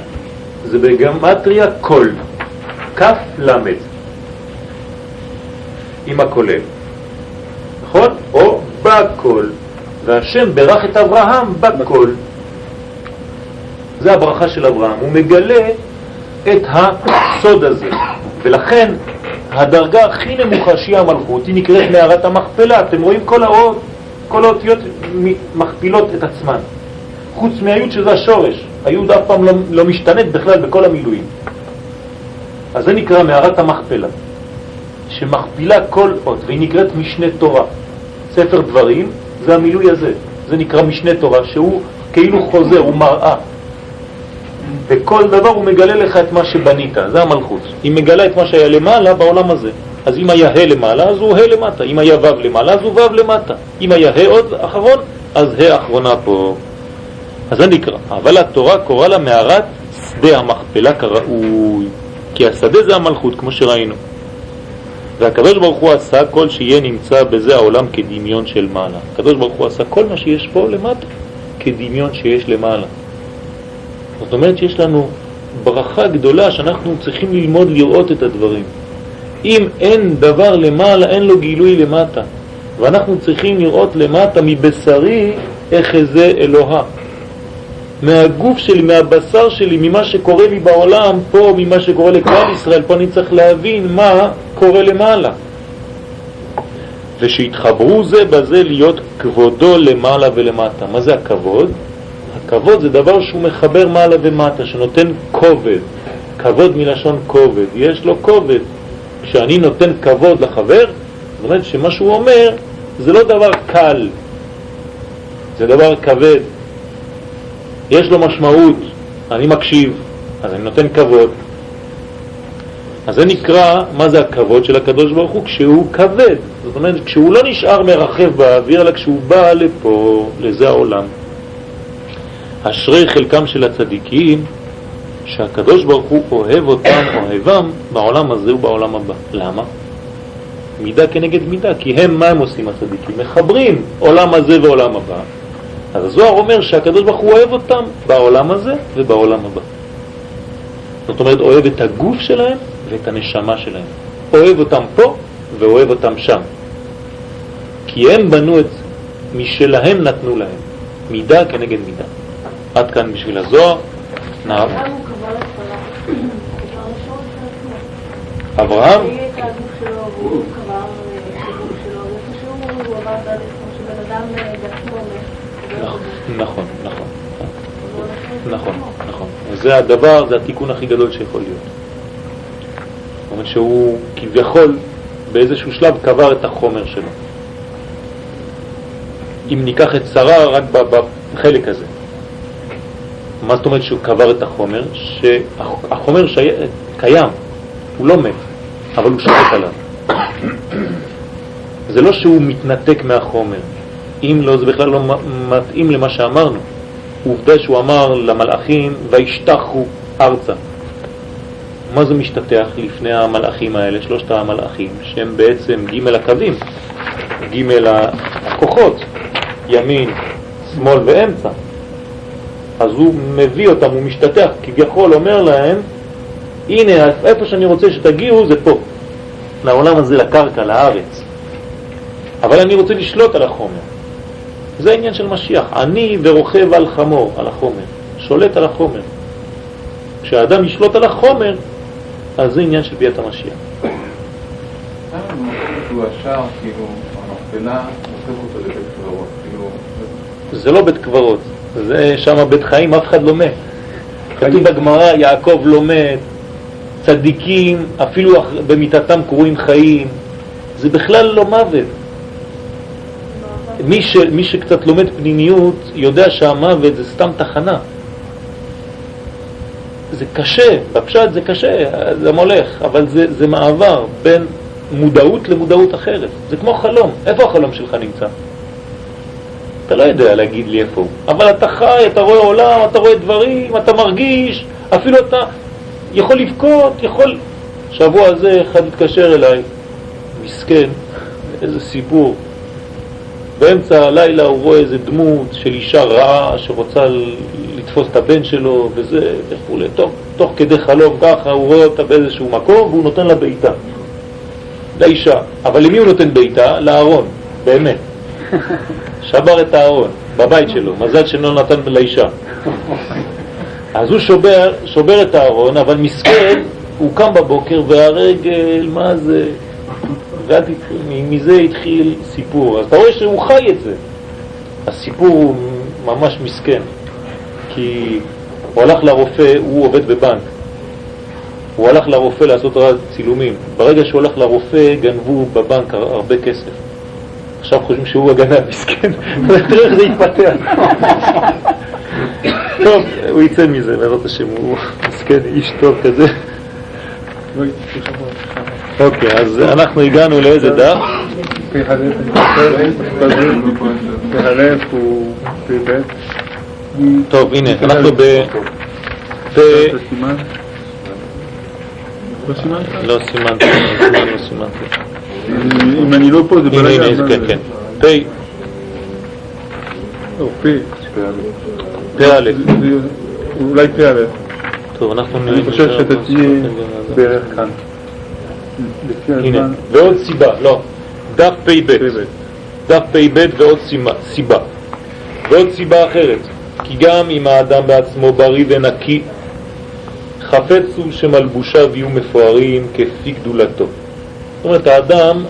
זה בגמטריה קול, כף למד, עם הכולל, נכון? או בקול, והשם ברך את אברהם בקול. זה הברכה של אברהם, הוא מגלה את הסוד הזה, ולכן הדרגה הכי נמוכה שהיא המלכות היא נקראת מערת המכפלה. אתם רואים כל האות, כל האותיות מכפילות את עצמן. חוץ מהיוד שזה השורש. היוד אף פעם לא, לא משתנית בכלל בכל המילואים. אז זה נקרא מערת המכפלה, שמכפילה כל אות, והיא נקראת משנה תורה. ספר דברים זה המילוי הזה, זה נקרא משנה תורה, שהוא כאילו חוזר, הוא מראה. וכל דבר הוא מגלה לך את מה שבנית, זה המלכות. היא מגלה את מה שהיה למעלה בעולם הזה. אז אם היה ה' למעלה, אז הוא ה' למטה, אם היה ו' למעלה, אז הוא ו' למטה, אם היה ה' עוד אחרון, אז ה' אחרונה פה. אז זה נקרא, אבל התורה קורא לה מערת שדה המכפלה כראוי, כי השדה זה המלכות, כמו שראינו. והקדוש ברוך הוא עשה כל שיהיה נמצא בזה העולם כדמיון של מעלה. הקדוש ברוך הוא עשה כל מה שיש פה למטה כדמיון שיש למעלה. זאת אומרת שיש לנו ברכה גדולה שאנחנו צריכים ללמוד לראות את הדברים. אם אין דבר למעלה, אין לו גילוי למטה. ואנחנו צריכים לראות למטה מבשרי איך זה אלוהה. מהגוף שלי, מהבשר שלי, ממה שקורה לי בעולם, פה, ממה שקורה לכלל ישראל, פה אני צריך להבין מה קורה למעלה. ושיתחברו זה בזה להיות כבודו למעלה ולמטה. מה זה הכבוד? הכבוד זה דבר שהוא מחבר מעלה ומטה, שנותן כובד. כבוד מלשון כובד, יש לו כובד. כשאני נותן כבוד לחבר, זאת אומרת שמה שהוא אומר זה לא דבר קל, זה דבר כבד. יש לו משמעות, אני מקשיב, אז אני נותן כבוד. אז זה נקרא, מה זה הכבוד של הקדוש ברוך הוא? כשהוא כבד. זאת אומרת, כשהוא לא נשאר מרחב באוויר, אלא כשהוא בא לפה, לזה העולם. אשרי חלקם של הצדיקים, שהקדוש ברוך הוא אוהב אותם, אוהבם, בעולם הזה ובעולם הבא. למה? מידה כנגד מידה, כי הם, מה הם עושים הצדיקים? מחברים עולם הזה ועולם הבא. אז הזוהר אומר שהקדוש ברוך הוא אוהב אותם בעולם הזה ובעולם הבא. זאת אומרת, אוהב את הגוף שלהם ואת הנשמה שלהם. אוהב אותם פה ואוהב אותם שם. כי הם בנו את משלהם נתנו להם, מידה כנגד מידה. עד כאן בשביל הזוהר. נער. אברהם? נכון, נכון. נכון, נכון. זה הדבר, זה התיקון הכי גדול שיכול להיות. זאת אומרת שהוא כביכול באיזשהו שלב קבר את החומר שלו. אם ניקח את שרה רק בחלק הזה. מה זאת אומרת שהוא קבר את החומר? שהחומר שי... קיים, הוא לא מת, אבל הוא שולט עליו. זה לא שהוא מתנתק מהחומר, אם לא, זה בכלל לא מתאים למה שאמרנו. עובדה שהוא אמר למלאכים, וישתחו ארצה. מה זה משתתח לפני המלאכים האלה, שלושת המלאכים, שהם בעצם ג' הקווים, ג' הכוחות, ימין, שמאל ואמצע. אז הוא מביא אותם, הוא משתתח, כביכול אומר להם, הנה, איפה שאני רוצה שתגיעו זה פה, לעולם הזה, לקרקע, לארץ. אבל אני רוצה לשלוט על החומר. זה העניין של משיח. אני ורוכב על חמור, על החומר, שולט על החומר. כשהאדם ישלוט על החומר, אז זה עניין של ביאת המשיח. כאילו, כאילו, זה לא בית קברות, זה שם בית חיים, אף אחד לא מת. כתוב בגמרא, יעקב לא מת, צדיקים, אפילו במיטתם קרויים חיים, זה בכלל לא מוות. מי, ש, מי שקצת לומד פנימיות יודע שהמוות זה סתם תחנה. זה קשה, בפשט זה קשה, זה מולך, אבל זה, זה מעבר בין מודעות למודעות אחרת. זה כמו חלום. איפה החלום שלך נמצא? אתה לא יודע להגיד לי איפה הוא, אבל אתה חי, אתה רואה עולם, אתה רואה דברים, אתה מרגיש, אפילו אתה יכול לבכות, יכול... שבוע הזה אחד התקשר אליי, מסכן, איזה סיפור, באמצע הלילה הוא רואה איזה דמות של אישה רעה שרוצה לתפוס את הבן שלו וזה וכו'. תוך, תוך כדי חלום ככה הוא רואה אותה באיזשהו מקום והוא נותן לה בעיטה. לאישה. אבל למי הוא נותן בעיטה? לארון, באמת. שבר את הארון, בבית שלו, מזל שלא נתן לאישה. אז הוא שובר, שובר את הארון, אבל מסכן, הוא קם בבוקר והרגל, מה זה, ומזה התחיל סיפור. אז אתה רואה שהוא חי את זה. הסיפור הוא ממש מסכן, כי הוא הלך לרופא, הוא עובד בבנק. הוא הלך לרופא לעשות צילומים. ברגע שהוא הלך לרופא, גנבו בבנק הרבה כסף. עכשיו חושבים שהוא הגנב, מסכן, תראה איך זה יתפתח. טוב, הוא יצא מזה, בעזרת השם, הוא מסכן, איש טוב כזה. אוקיי, אז אנחנו הגענו לאיזה דף? טוב, הנה, אנחנו ב... לא? לא סימנתי, לא סימנתי. אם אני לא פה זה הנה, בלגן. הנה, כן, כן. פ', לא, פ'. פ' אולי פ"א. טוב, אנחנו אני. חושב שאתה תהיה בערך כאן. הנה. ועוד סיבה, לא, דף פ"ב, פ"ב. דף פ"ב ועוד סיבה, ועוד סיבה אחרת, כי גם אם האדם בעצמו בריא ונקי, חפץ הוא שמלבושיו יהיו מפוארים כפי גדולתו. זאת אומרת, האדם,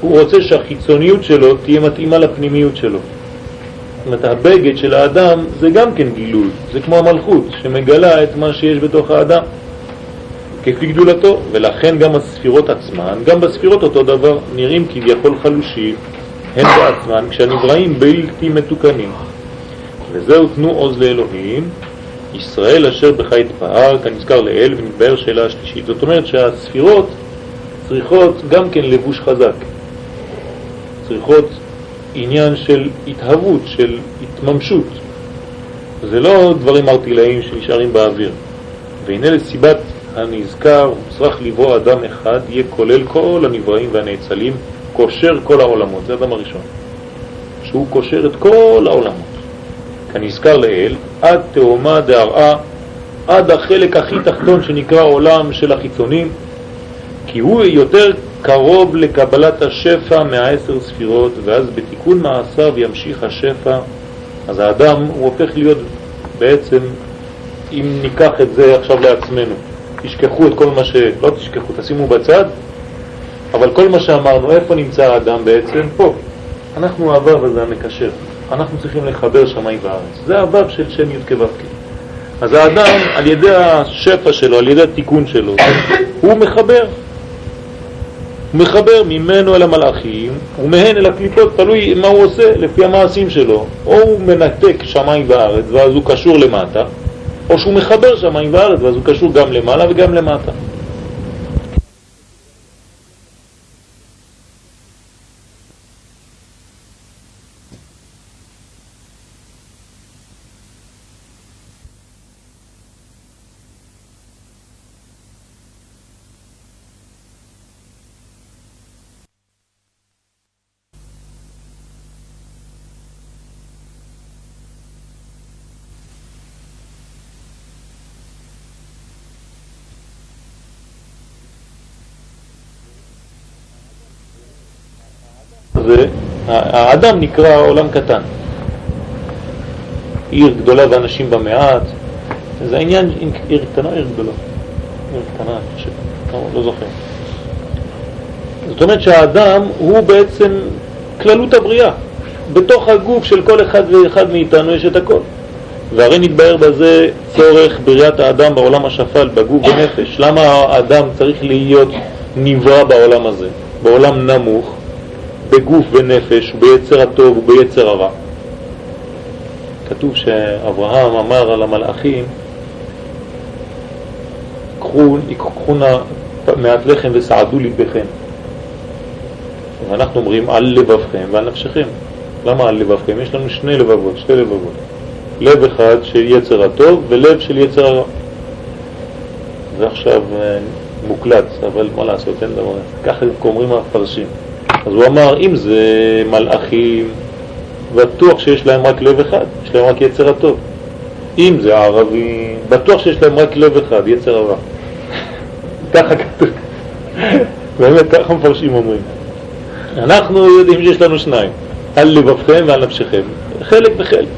הוא רוצה שהחיצוניות שלו תהיה מתאימה לפנימיות שלו. זאת אומרת, הבגד של האדם זה גם כן גילוי, זה כמו המלכות שמגלה את מה שיש בתוך האדם. כפי גדולתו, ולכן גם הספירות עצמן, גם בספירות אותו דבר, נראים כביכול חלושים, הן בעצמן, כשהנבראים בלתי מתוקנים. וזהו תנו עוז לאלוהים, ישראל אשר בך יתפאר, כנזכר לאל, ונתבהר שאלה השלישית. זאת אומרת שהספירות צריכות גם כן לבוש חזק, צריכות עניין של התהוות, של התממשות. זה לא דברים ארטילאיים שנשארים באוויר. והנה לסיבת הנזכר, צריך לברוא אדם אחד, יהיה כולל כל הנבראים והנאצלים, קושר כל העולמות, זה אדם הראשון, שהוא קושר את כל העולמות. כנזכר לאל, עד תאומה דהרעה, עד החלק הכי תחתון שנקרא עולם של החיצונים, כי הוא יותר קרוב לקבלת השפע מהעשר ספירות, ואז בתיקון מעשיו ימשיך השפע, אז האדם הוא הופך להיות בעצם, אם ניקח את זה עכשיו לעצמנו, תשכחו את כל מה ש... לא תשכחו, תשימו בצד, אבל כל מה שאמרנו, איפה נמצא האדם בעצם? פה. אנחנו הוו הזה המקשר. אנחנו צריכים לחבר שמיים וארץ. זה הוו של שם י' כו'. אז האדם, על ידי השפע שלו, על ידי התיקון שלו, הוא מחבר. הוא מחבר ממנו אל המלאכים ומהן אל הקליפות, תלוי מה הוא עושה לפי המעשים שלו. או הוא מנתק שמיים וארץ ואז הוא קשור למטה, או שהוא מחבר שמיים וארץ ואז הוא קשור גם למעלה וגם למטה. זה, האדם נקרא עולם קטן. עיר גדולה ואנשים בה מעט, זה העניין, עיר קטנה עיר גדולה? עיר קטנה, אני חושב, לא, לא זוכר. זאת אומרת שהאדם הוא בעצם כללות הבריאה. בתוך הגוף של כל אחד ואחד מאיתנו יש את הכל. והרי נתבהר בזה צורך בריאת האדם בעולם השפל, בגוף ונפש. למה האדם צריך להיות נברא בעולם הזה, בעולם נמוך, בגוף ונפש, ביצר הטוב וביצר הרע. כתוב שאברהם אמר על המלאכים, קחו, ייקחו נא מעט לחם וסעדו ליבכם. ואנחנו אומרים על לבבכם ועל נפשכם. למה על לבבכם? יש לנו שני לבבות, שתי לבבות. לב אחד של יצר הטוב ולב של יצר הרע. זה עכשיו מוקלט, אבל מה לעשות, אין דבר. ככה אומרים המפרשים. אז הוא אמר, אם זה מלאכים, בטוח שיש להם רק לב אחד, יש להם רק יצר הטוב. אם זה ערבים, בטוח שיש להם רק לב אחד, יצר הרע. ככה כתוב. באמת, ככה מפרשים אומרים. אנחנו יודעים שיש לנו שניים, על לבבכם ועל נפשכם, חלק וחלק.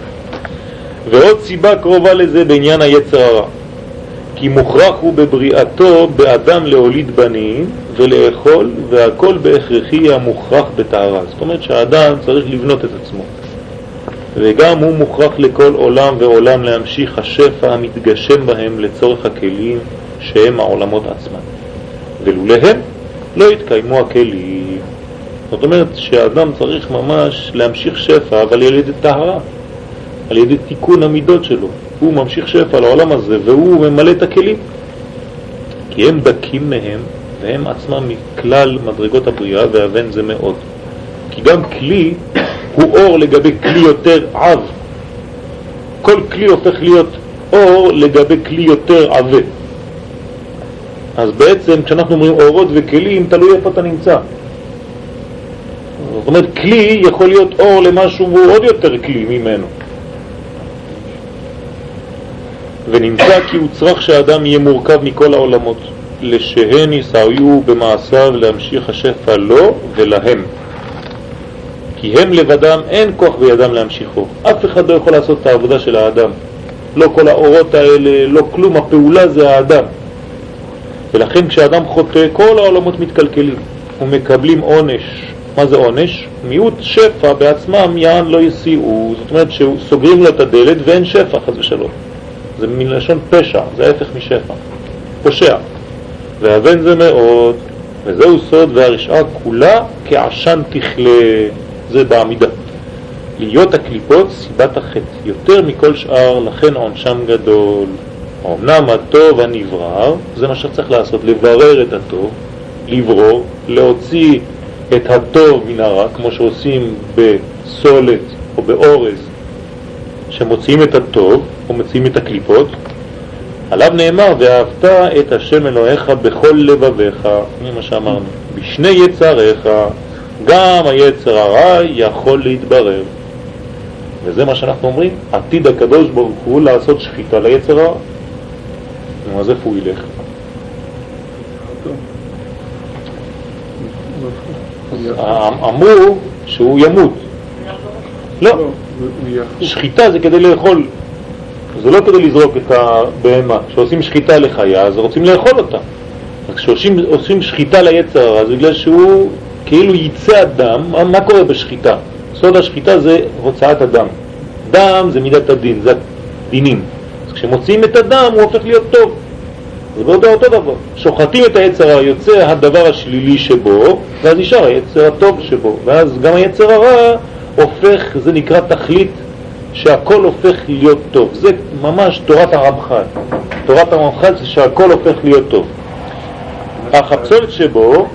ועוד סיבה קרובה לזה בעניין היצר הרע. כי מוכרח הוא בבריאתו באדם להוליד בנים ולאכול, והכל בהכרחי המוכרח בטהרה. זאת אומרת שהאדם צריך לבנות את עצמו. וגם הוא מוכרח לכל עולם ועולם להמשיך השפע המתגשם בהם לצורך הכלים שהם העולמות עצמם. ולולהם לא יתקיימו הכלים. זאת אומרת שהאדם צריך ממש להמשיך שפע, אבל על ידי טהרה, על ידי תיקון המידות שלו. הוא ממשיך שפע לעולם הזה והוא ממלא את הכלים כי הם דקים מהם והם עצמם מכלל מדרגות הבריאה, והבן זה מאוד. כי גם כלי הוא אור לגבי כלי יותר עב. כל כלי הופך להיות אור לגבי כלי יותר עבה. אז בעצם כשאנחנו אומרים אורות וכלים, תלוי איפה אתה נמצא. זאת אומרת, כלי יכול להיות אור למשהו והוא עוד יותר כלי ממנו. ונמצא כי הוא צריך שהאדם יהיה מורכב מכל העולמות, לשהן יסעיו במעשיו להמשיך השפע לו ולהם. כי הם לבדם אין כוח בידם להמשיכו. אף אחד לא יכול לעשות את העבודה של האדם. לא כל האורות האלה, לא כלום, הפעולה זה האדם. ולכן כשאדם חוטא, כל העולמות מתקלקלים ומקבלים עונש. מה זה עונש? מיעוט שפע בעצמם יען לא יסיעו. זאת אומרת שסוגרים לו את הדלת ואין שפע, חס ושלום. זה מלשון פשע, זה ההפך משפע. פושע. והבן זה מאוד, וזהו סוד והרשעה כולה כעשן תכלה. זה בעמידה. להיות הקליפות סיבת החטא, יותר מכל שאר, לכן עונשם גדול. אמנם הטוב הנברר, זה מה שצריך לעשות, לברר את הטוב, לברור, להוציא את הטוב מן הרע, כמו שעושים בסולת או באורז, שמוציאים את הטוב או מוציאים את הקליפות, עליו נאמר, ואהבת את השם אלוהיך בכל לבביך, זה מה שאמרנו, בשני יצריך, גם היצר הרע יכול להתברר. וזה מה שאנחנו אומרים, עתיד הקדוש ברוך הוא לעשות שחיטה ליצר הרע. אז איפה הוא ילך? אמרו שהוא ימות. לא, שחיטה זה כדי לאכול, זה לא כדי לזרוק את הבהמה. כשעושים שחיטה לחיה אז רוצים לאכול אותה. כשעושים שחיטה ליצר הרע זה בגלל שהוא כאילו יצא הדם, מה, מה קורה בשחיטה? סוד השחיטה זה הוצאת הדם. דם זה מידת הדין, זה הדינים. אז כשמוציאים את הדם הוא הופך להיות טוב. זה באותו אותו דבר. שוחטים את היצר היוצא הדבר השלילי שבו, ואז נשאר היצר הטוב שבו. ואז גם היצר הרע הופך, זה נקרא תכלית, שהכל הופך להיות טוב. זה ממש תורת הרמח"ל. תורת הרמח"ל זה שהכל הופך להיות טוב. אך הפסולת שבו...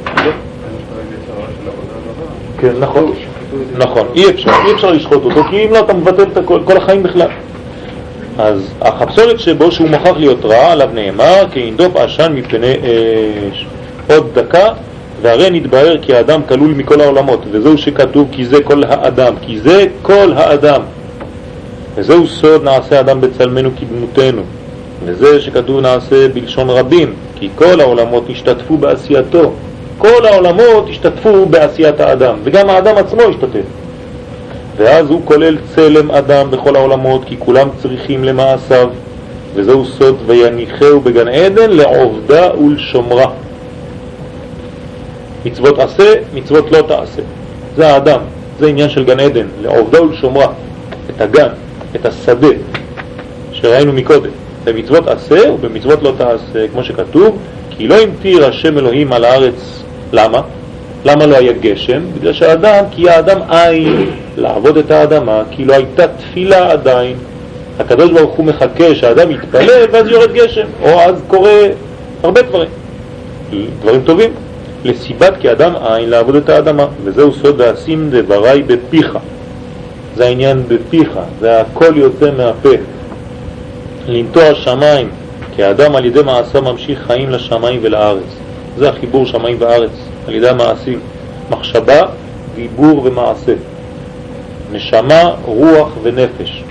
כן, נכון, נכון, אי אפשר, אי אפשר לשחוט אותו, כי אם לא אתה מבטל את הכל, כל החיים בכלל. אז החפסולת שבו שהוא מוכרח להיות רע, עליו נאמר, כי ינדוף עשן מפני אש. עוד דקה, והרי נתבהר כי האדם כלול מכל העולמות, וזהו שכתוב כי זה כל האדם, כי זה כל האדם. וזהו סוד נעשה אדם בצלמנו כדמותנו, וזה שכתוב נעשה בלשון רבים, כי כל העולמות השתתפו בעשייתו, כל העולמות השתתפו בעשיית האדם, וגם האדם עצמו השתתף. ואז הוא כולל צלם אדם בכל העולמות, כי כולם צריכים למעשיו, וזהו סוד ויניחהו בגן עדן לעובדה ולשומרה. מצוות עשה, מצוות לא תעשה. זה האדם, זה עניין של גן עדן, לעובדה ולשומרה. את הגן, את השדה שראינו מקודם. במצוות עשה ובמצוות לא תעשה, כמו שכתוב, כי לא המטיר השם אלוהים על הארץ למה? למה לא היה גשם? בגלל שהאדם, כי האדם עין לעבוד את האדמה, כי לא הייתה תפילה עדיין. הקדוש ברוך הוא מחכה שהאדם יתפלל ואז יורד גשם, או אז קורה הרבה דברים, דברים טובים. לסיבת כי אדם עין לעבוד את האדמה, וזהו סוד ועשים דברי בפיך. זה העניין בפיך, זה הכל יוצא מהפה. לנטוע שמיים, כי האדם על ידי מעשה ממשיך חיים לשמיים ולארץ. זה החיבור שמיים וארץ, על ידי המעשים. מחשבה, דיבור ומעשה. נשמה, רוח ונפש,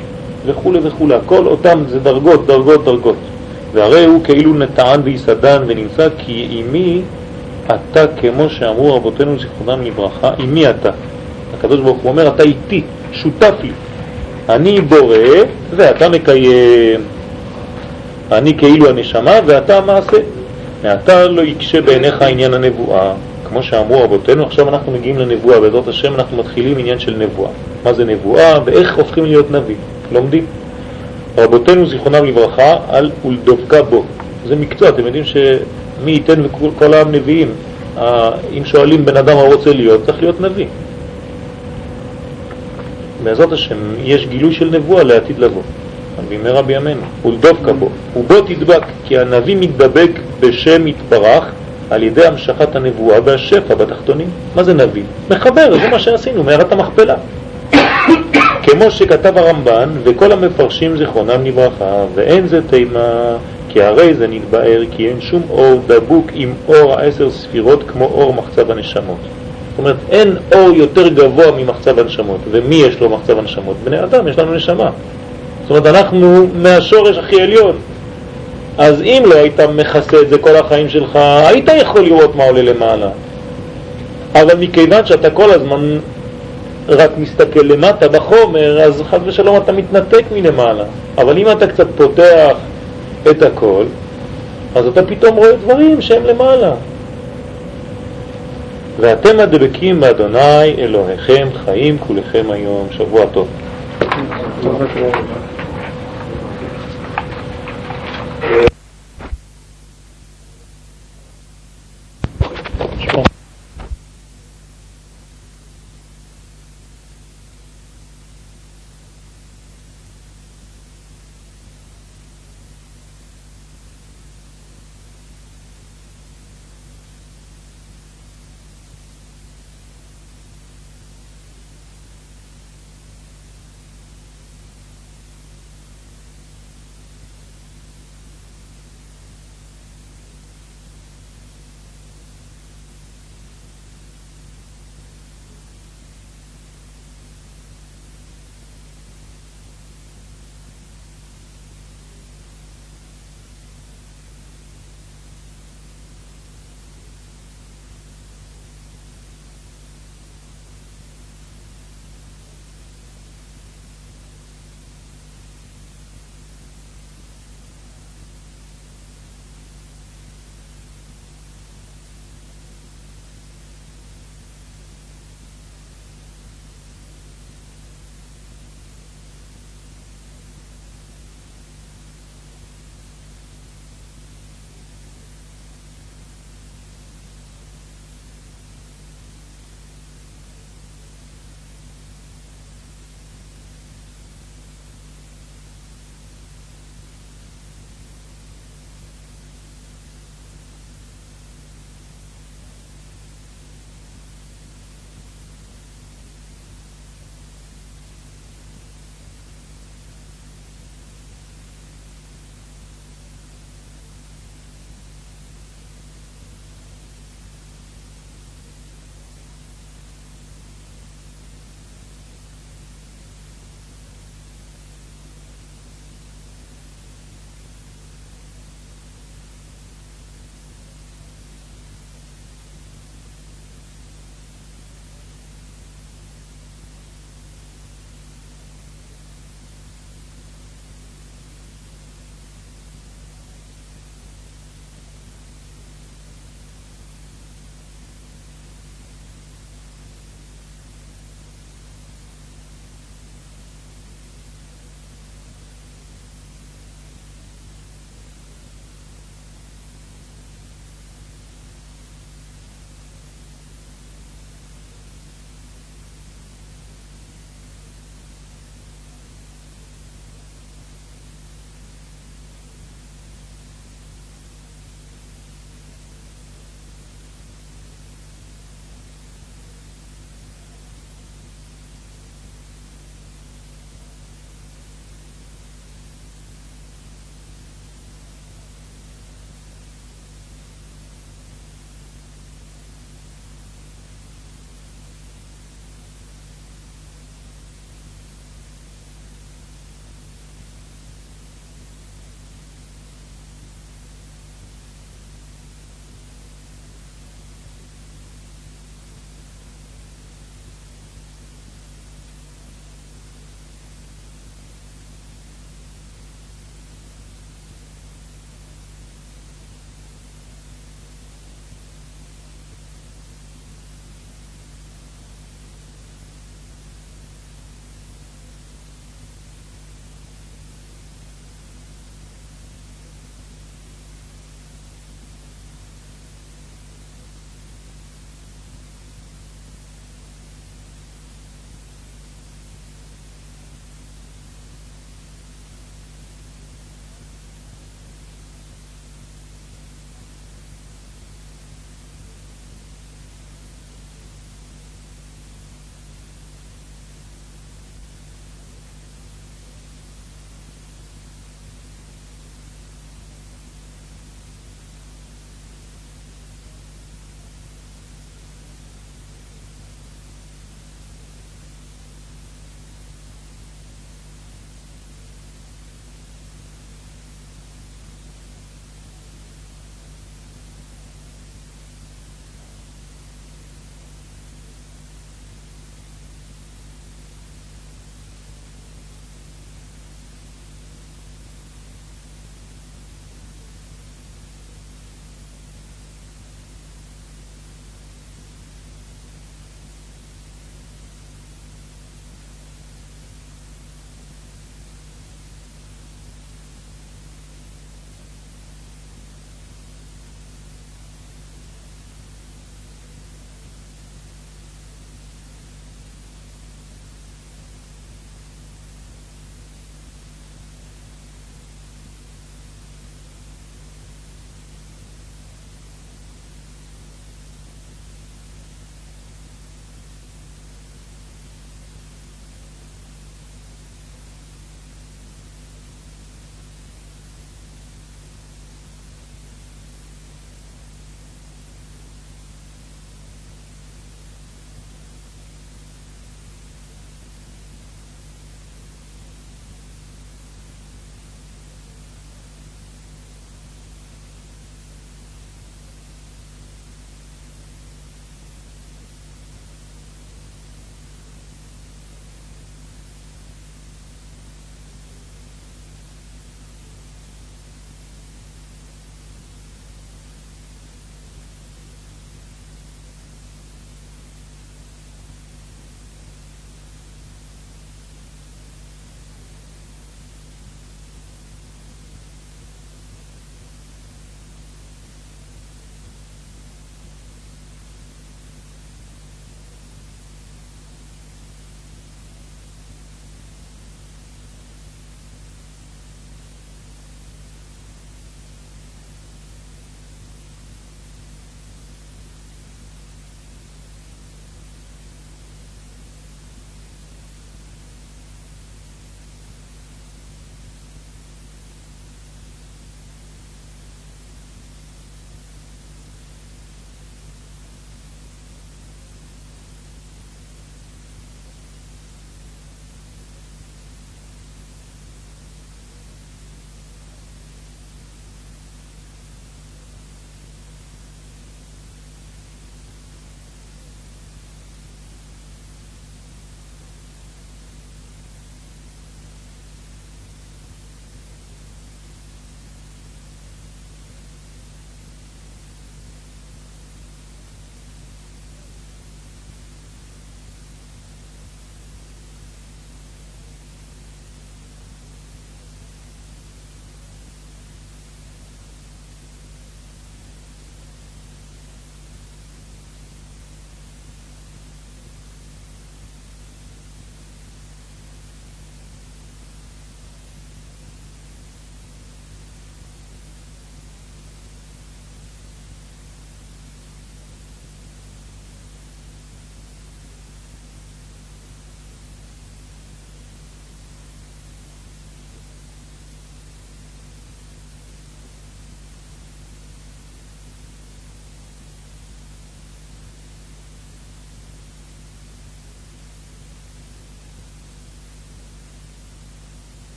וכו' וכו'. הכל אותם זה דרגות, דרגות, דרגות. והרי הוא כאילו נטען ויסדן ונמצא כי אימי אתה כמו שאמרו רבותינו זיכרונם לברכה, אימי אתה. הקדוש ברוך הוא אומר, אתה איתי, שותף לי. אני בורא ואתה מקיים. אני כאילו הנשמה ואתה המעשה. מעתה לא יקשה בעיניך עניין הנבואה, כמו שאמרו רבותינו, עכשיו אנחנו מגיעים לנבואה, בעזרת השם אנחנו מתחילים עניין של נבואה. מה זה נבואה ואיך הופכים להיות נביא, לומדים. רבותינו זיכרונם לברכה על ולדבקה בו. זה מקצוע, אתם יודעים שמי ייתן וכל העם נביאים. אם שואלים בן אדם מה רוצה להיות, צריך להיות נביא. בעזרת השם יש גילוי של נבואה לעתיד לבוא. במהרה בימינו, ולדבקה בו, ובו תדבק, כי הנביא מתדבק בשם יתברך על ידי המשכת הנבואה והשפע בתחתונים. מה זה נביא? מחבר, זה מה שעשינו, מערת המכפלה. כמו שכתב הרמב"ן וכל המפרשים זיכרונם לברכה, ואין זה תימה, כי הרי זה נתבאר כי אין שום אור דבוק עם אור העשר ספירות כמו אור מחצב הנשמות. זאת אומרת, אין אור יותר גבוה ממחצב הנשמות. ומי יש לו מחצב הנשמות? בני אדם, יש לנו נשמה. זאת אומרת, אנחנו מהשורש הכי עליון. אז אם לא היית מכסה את זה כל החיים שלך, היית יכול לראות מה עולה למעלה. אבל מכיוון שאתה כל הזמן רק מסתכל למטה בחומר, אז חד ושלום אתה מתנתק מלמעלה. אבל אם אתה קצת פותח את הכל, אז אתה פתאום רואה דברים שהם למעלה. ואתם הדבקים באדוני אלוהיכם חיים כולכם היום. שבוע טוב.